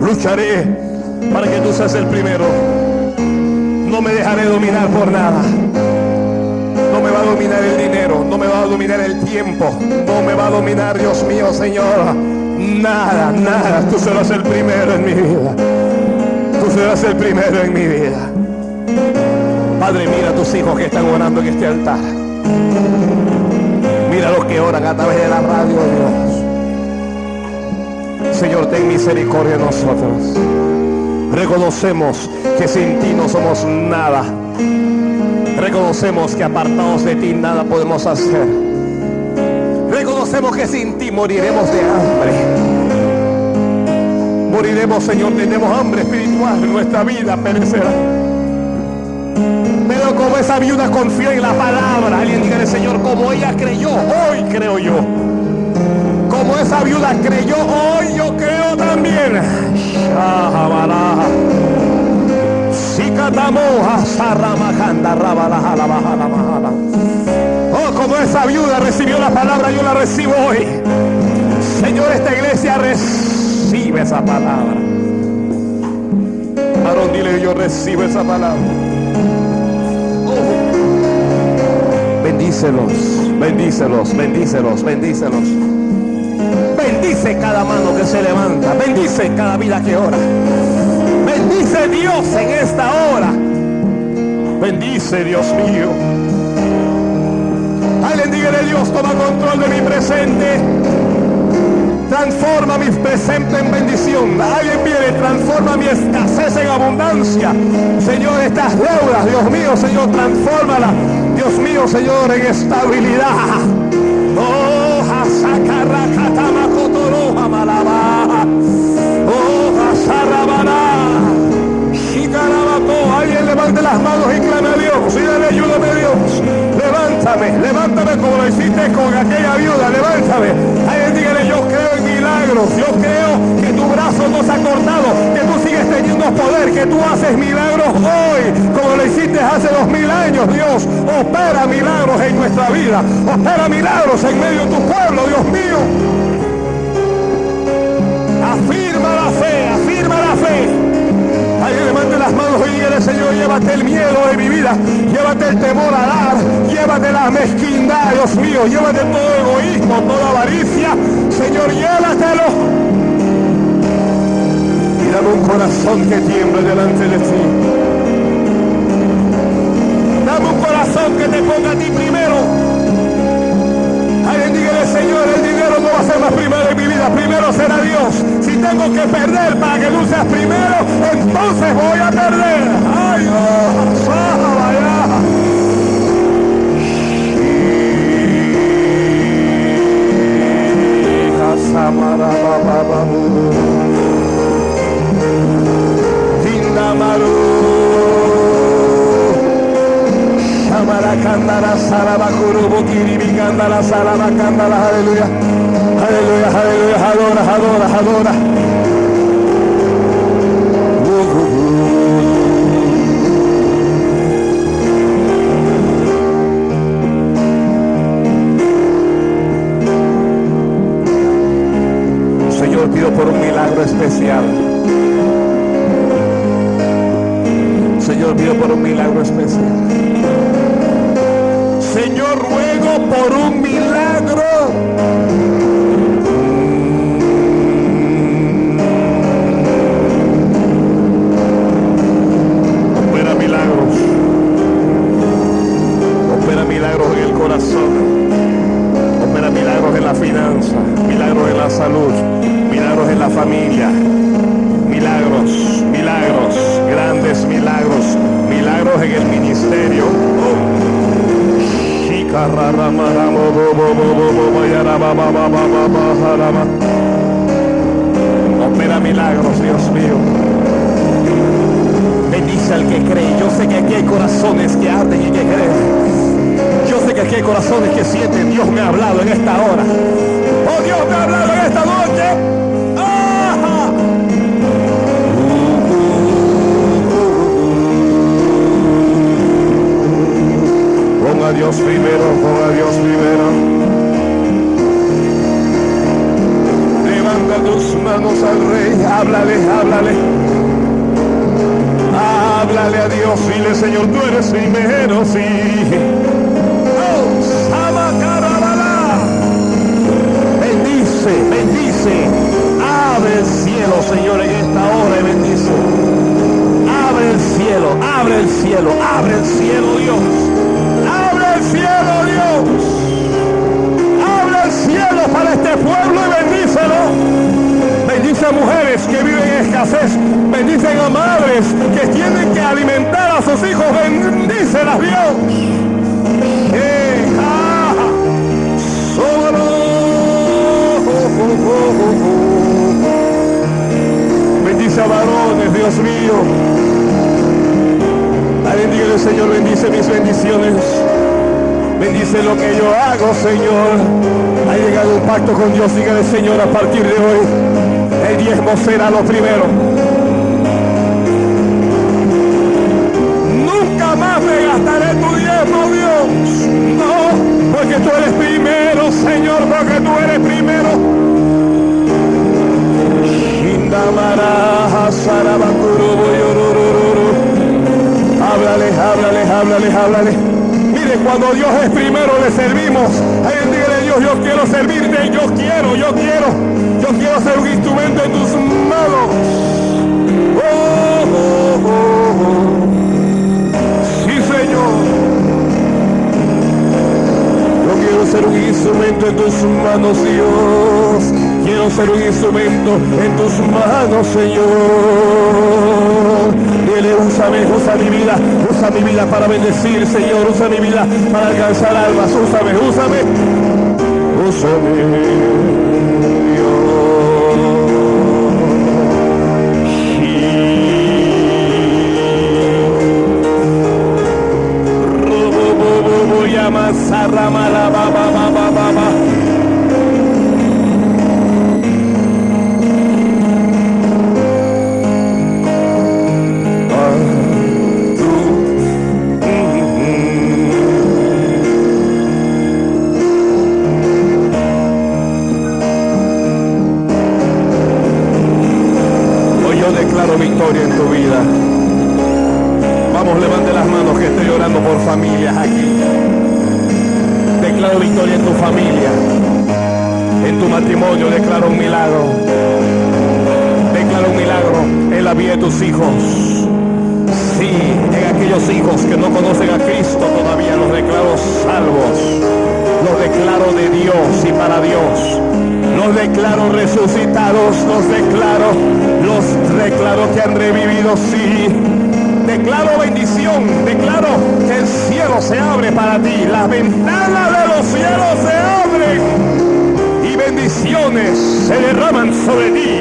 Speaker 3: Lucharé para que tú seas el primero. No me dejaré dominar por nada. No me va a dominar el dinero, no me va a dominar el tiempo, no me va a dominar, Dios mío, Señor. Nada, nada, tú serás el primero en mi vida. Tú serás el primero en mi vida. Padre, mira a tus hijos que están orando en este altar. Mira los que oran a través de la radio, Dios. Señor, ten misericordia de nosotros. Reconocemos que sin ti no somos nada. Reconocemos que apartados de ti nada podemos hacer. Reconocemos que sin ti moriremos de hambre. Moriremos, Señor, tenemos hambre espiritual, nuestra vida perecerá. Pero como esa viuda confía en la palabra, alguien dígale, Señor, como ella creyó, hoy creo yo. Como esa viuda creyó, hoy yo creo también. Oh, como esa viuda recibió la palabra, yo la recibo hoy. Señor, esta iglesia recibe esa palabra. Aaron, dile, yo recibo esa palabra. Oh. Bendícelos, bendícelos, bendícelos, bendícelos. Bendice cada mano que se levanta. Bendice cada vida que ora. Bendice Dios en esta hora. Bendice Dios mío. Alguien dígale Dios, toma control de mi presente. Transforma mi presente en bendición. Alguien viene, transforma mi escasez en abundancia. Señor, estas deudas, Dios mío, Señor, transfórmala. Dios mío, Señor, en estabilidad. Levante las manos y clame a Dios. Y dale, ayúdame Dios. Levántame, levántame como lo hiciste con aquella viuda. Levántame. Alguien dígale, yo creo en milagros. Yo creo que tu brazo no se ha cortado. Que tú sigues teniendo poder. Que tú haces milagros hoy. Como lo hiciste hace dos mil años. Dios, opera milagros en nuestra vida. Opera milagros en medio de tu pueblo, Dios mío. Afirma la fe, afirma la fe. Alguien las manos y dígale, Señor, llévate el miedo de mi vida, llévate el temor a dar, llévate la mezquindad, Dios mío, llévate todo egoísmo, toda avaricia, Señor, llévatelo. Y dame un corazón que tiemble delante de ti. Dame un corazón que te ponga a ti primero. Alguien dígale, Señor, el dinero no va a ser más primero primero será Dios. Si tengo que perder para que seas primero, entonces voy a perder. Ay, Dios, vaya. Shamaracandara Sarabakuru Bukiri Candala Sarabacandala Aleluya Aleluya, aleluya, adora, adora, adora. Señor, pido por un milagro especial. Señor, pido por un milagro especial. Señor, ruego por un milagro. Corazón. Opera milagros en la finanza. Milagros en la salud. Milagros en la familia. Milagros, milagros, grandes milagros. Milagros en el ministerio. Opera milagros, Dios mío. Bendice al que cree. Yo sé que aquí hay corazones que arden y que creen. Aquí hay corazones que sienten. Dios me ha hablado en esta hora. Oh, Dios me ha hablado en esta noche. Ponga Dios primero, ponga Dios primero. Levanta tus manos al rey, háblale, háblale. Háblale a Dios, dile Señor, tú eres primero, sí. Bendice, bendice. Abre el cielo, Señor, en esta hora y bendice. Abre el cielo, abre el cielo, abre el cielo, Dios. Abre el cielo, Dios. Abre el cielo para este pueblo y bendícelo. Bendice a mujeres que viven en escasez. Bendicen a madres que tienen que alimentar a sus hijos. Bendícelas, Dios. Bendice a varones, Dios mío. Alguien dígale, Señor, bendice mis bendiciones. Bendice lo que yo hago, Señor. Ha llegado un pacto con Dios. Dígale, Señor, a partir de hoy, el diezmo será lo primero. Nunca más me gastaré Shindamara, Sarabakurubo, yororororo. Háblale, háblale, háblale, háblale. Mire, cuando Dios es primero le servimos. Alguien dígale Dios, yo quiero servirte, yo quiero, yo quiero. Yo quiero ser un instrumento en tus manos. Oh, oh, oh, oh. Sí, Señor. Yo quiero ser un instrumento en tus manos, Dios. Quiero ser un instrumento en tus manos, Señor. Dile, úsame, usa mi vida, usa mi vida para bendecir, Señor. Usa mi vida para alcanzar almas. Úsame, úsame. Úsame. Hoy orando por familias aquí. Declaro victoria en tu familia. En tu matrimonio declaro un milagro. Declaro un milagro en la vida de tus hijos. Sí, en aquellos hijos que no conocen a Cristo todavía los declaro salvos. Los declaro de Dios y para Dios. Los declaro resucitados, los declaro, los declaro que han revivido, sí. Declaro bendición, declaro que el cielo se abre para ti, las ventanas de los cielos se abren bendiciones se derraman sobre ti.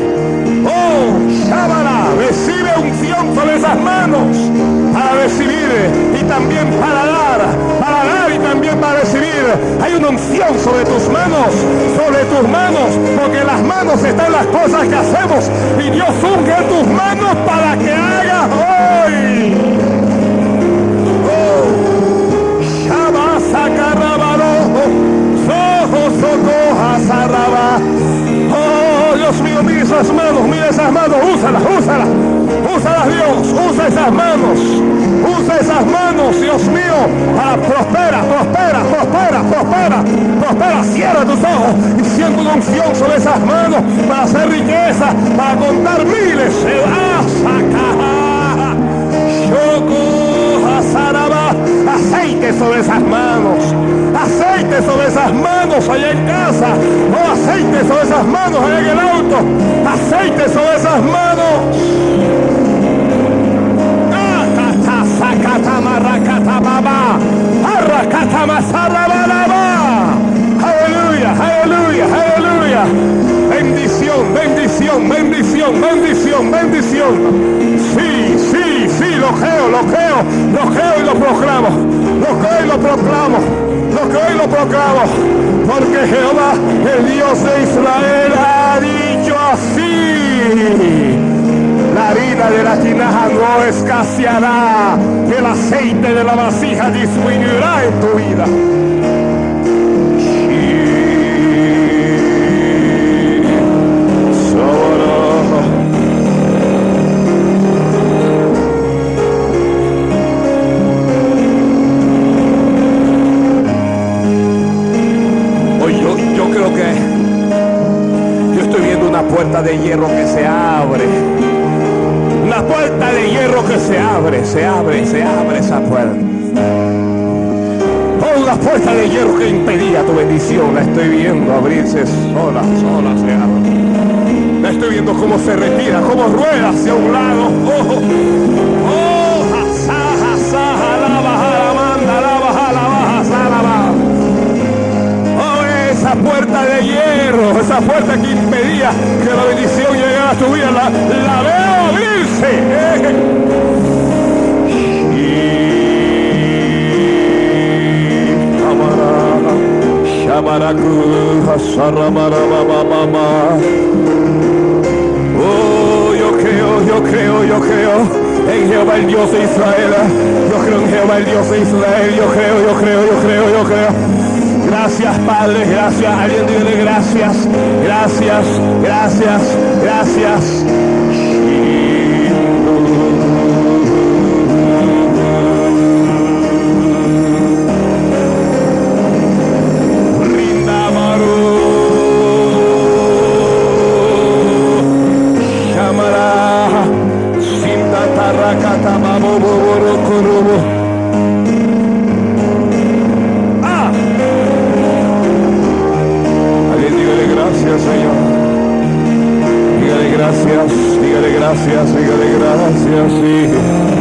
Speaker 3: Oh, Shabara, recibe unción sobre esas manos para recibir y también para dar, para dar y también para recibir. Hay una unción sobre tus manos, sobre tus manos, porque en las manos están las cosas que hacemos y Dios unge tus manos para que hagas hoy. Esas manos, mira esas manos, úsalas, úsalas, úsalas Dios, usa esas manos. Usa esas manos, Dios mío, para prospera, prospera, prospera, prospera, prospera. Cierra tus ojos y siento una unción sobre esas manos para hacer riqueza, para contar miles. Se va aceite sobre esas manos, aceite sobre esas manos allá en casa, no aceite sobre esas manos allá en el auto, aceite sobre esas manos. Aleluya, aleluya, aleluya. Bendición, bendición, bendición, bendición, bendición. Sí, sí, sí, lo creo, lo creo, lo creo y lo proclamo. Lo creo y lo proclamo. Lo creo y lo proclamo. Porque Jehová, el Dios de Israel, ha dicho así. La harina de la tinaja no escaseará. El aceite de la vasija disminuirá en tu vida. De hierro que se abre. Una puerta de hierro que se abre, se abre, se abre esa puerta. Oh, una puerta de hierro que impedía tu bendición. La estoy viendo abrirse sola, sola se abre. La estoy viendo cómo se retira, cómo rueda hacia un lado. Oh, oh, esa puerta de hierro, esa puerta que impedía que la bendición llegara a tu vida, la, la veo abrirse. Oh, yo creo, yo creo, yo creo en Jehová el Dios de Israel. Yo creo en Jehová el Dios de Israel. Yo creo, yo creo, yo creo, yo creo. Gracias Padre, gracias. Alguien dígale gracias, gracias, gracias, gracias. Shamara, Sinta Señor. Dígale gracias, dígale gracias, dígale gracias, sí.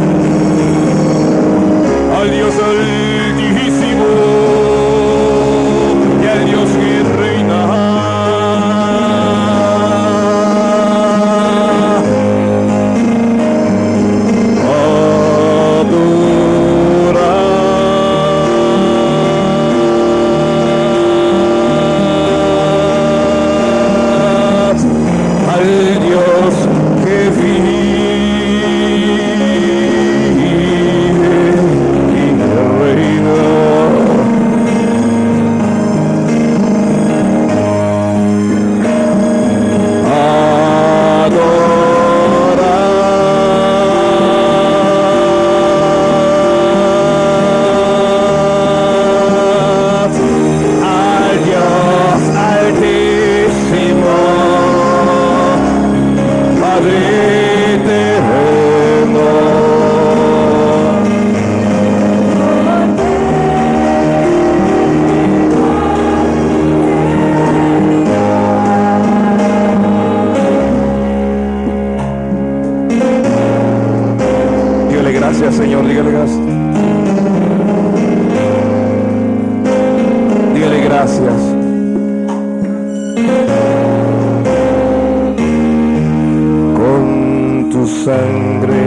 Speaker 3: Sangre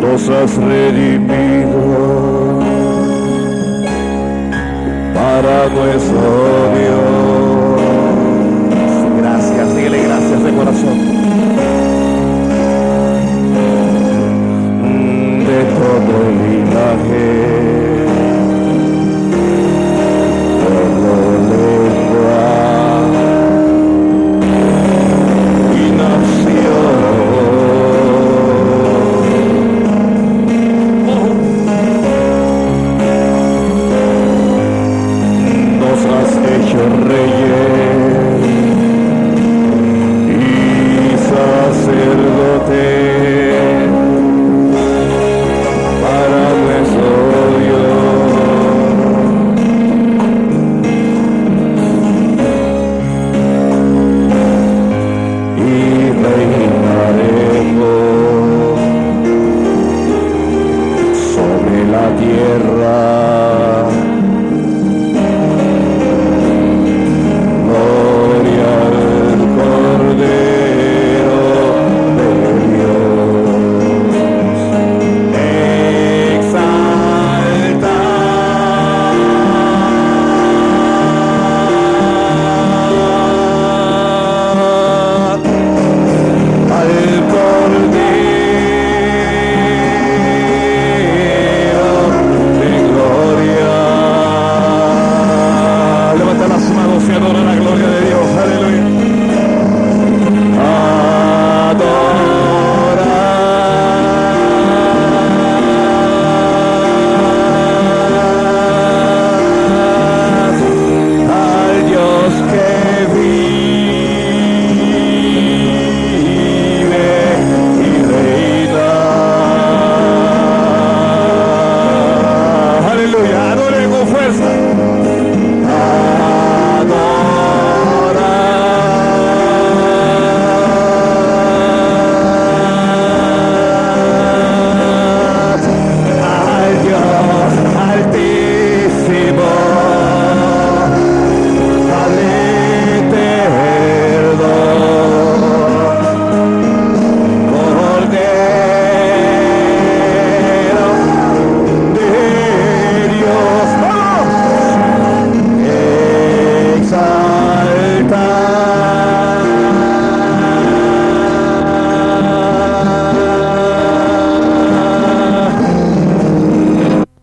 Speaker 3: nos has redimido para nuestro Dios. Gracias, dígale gracias de corazón. de todo el linaje,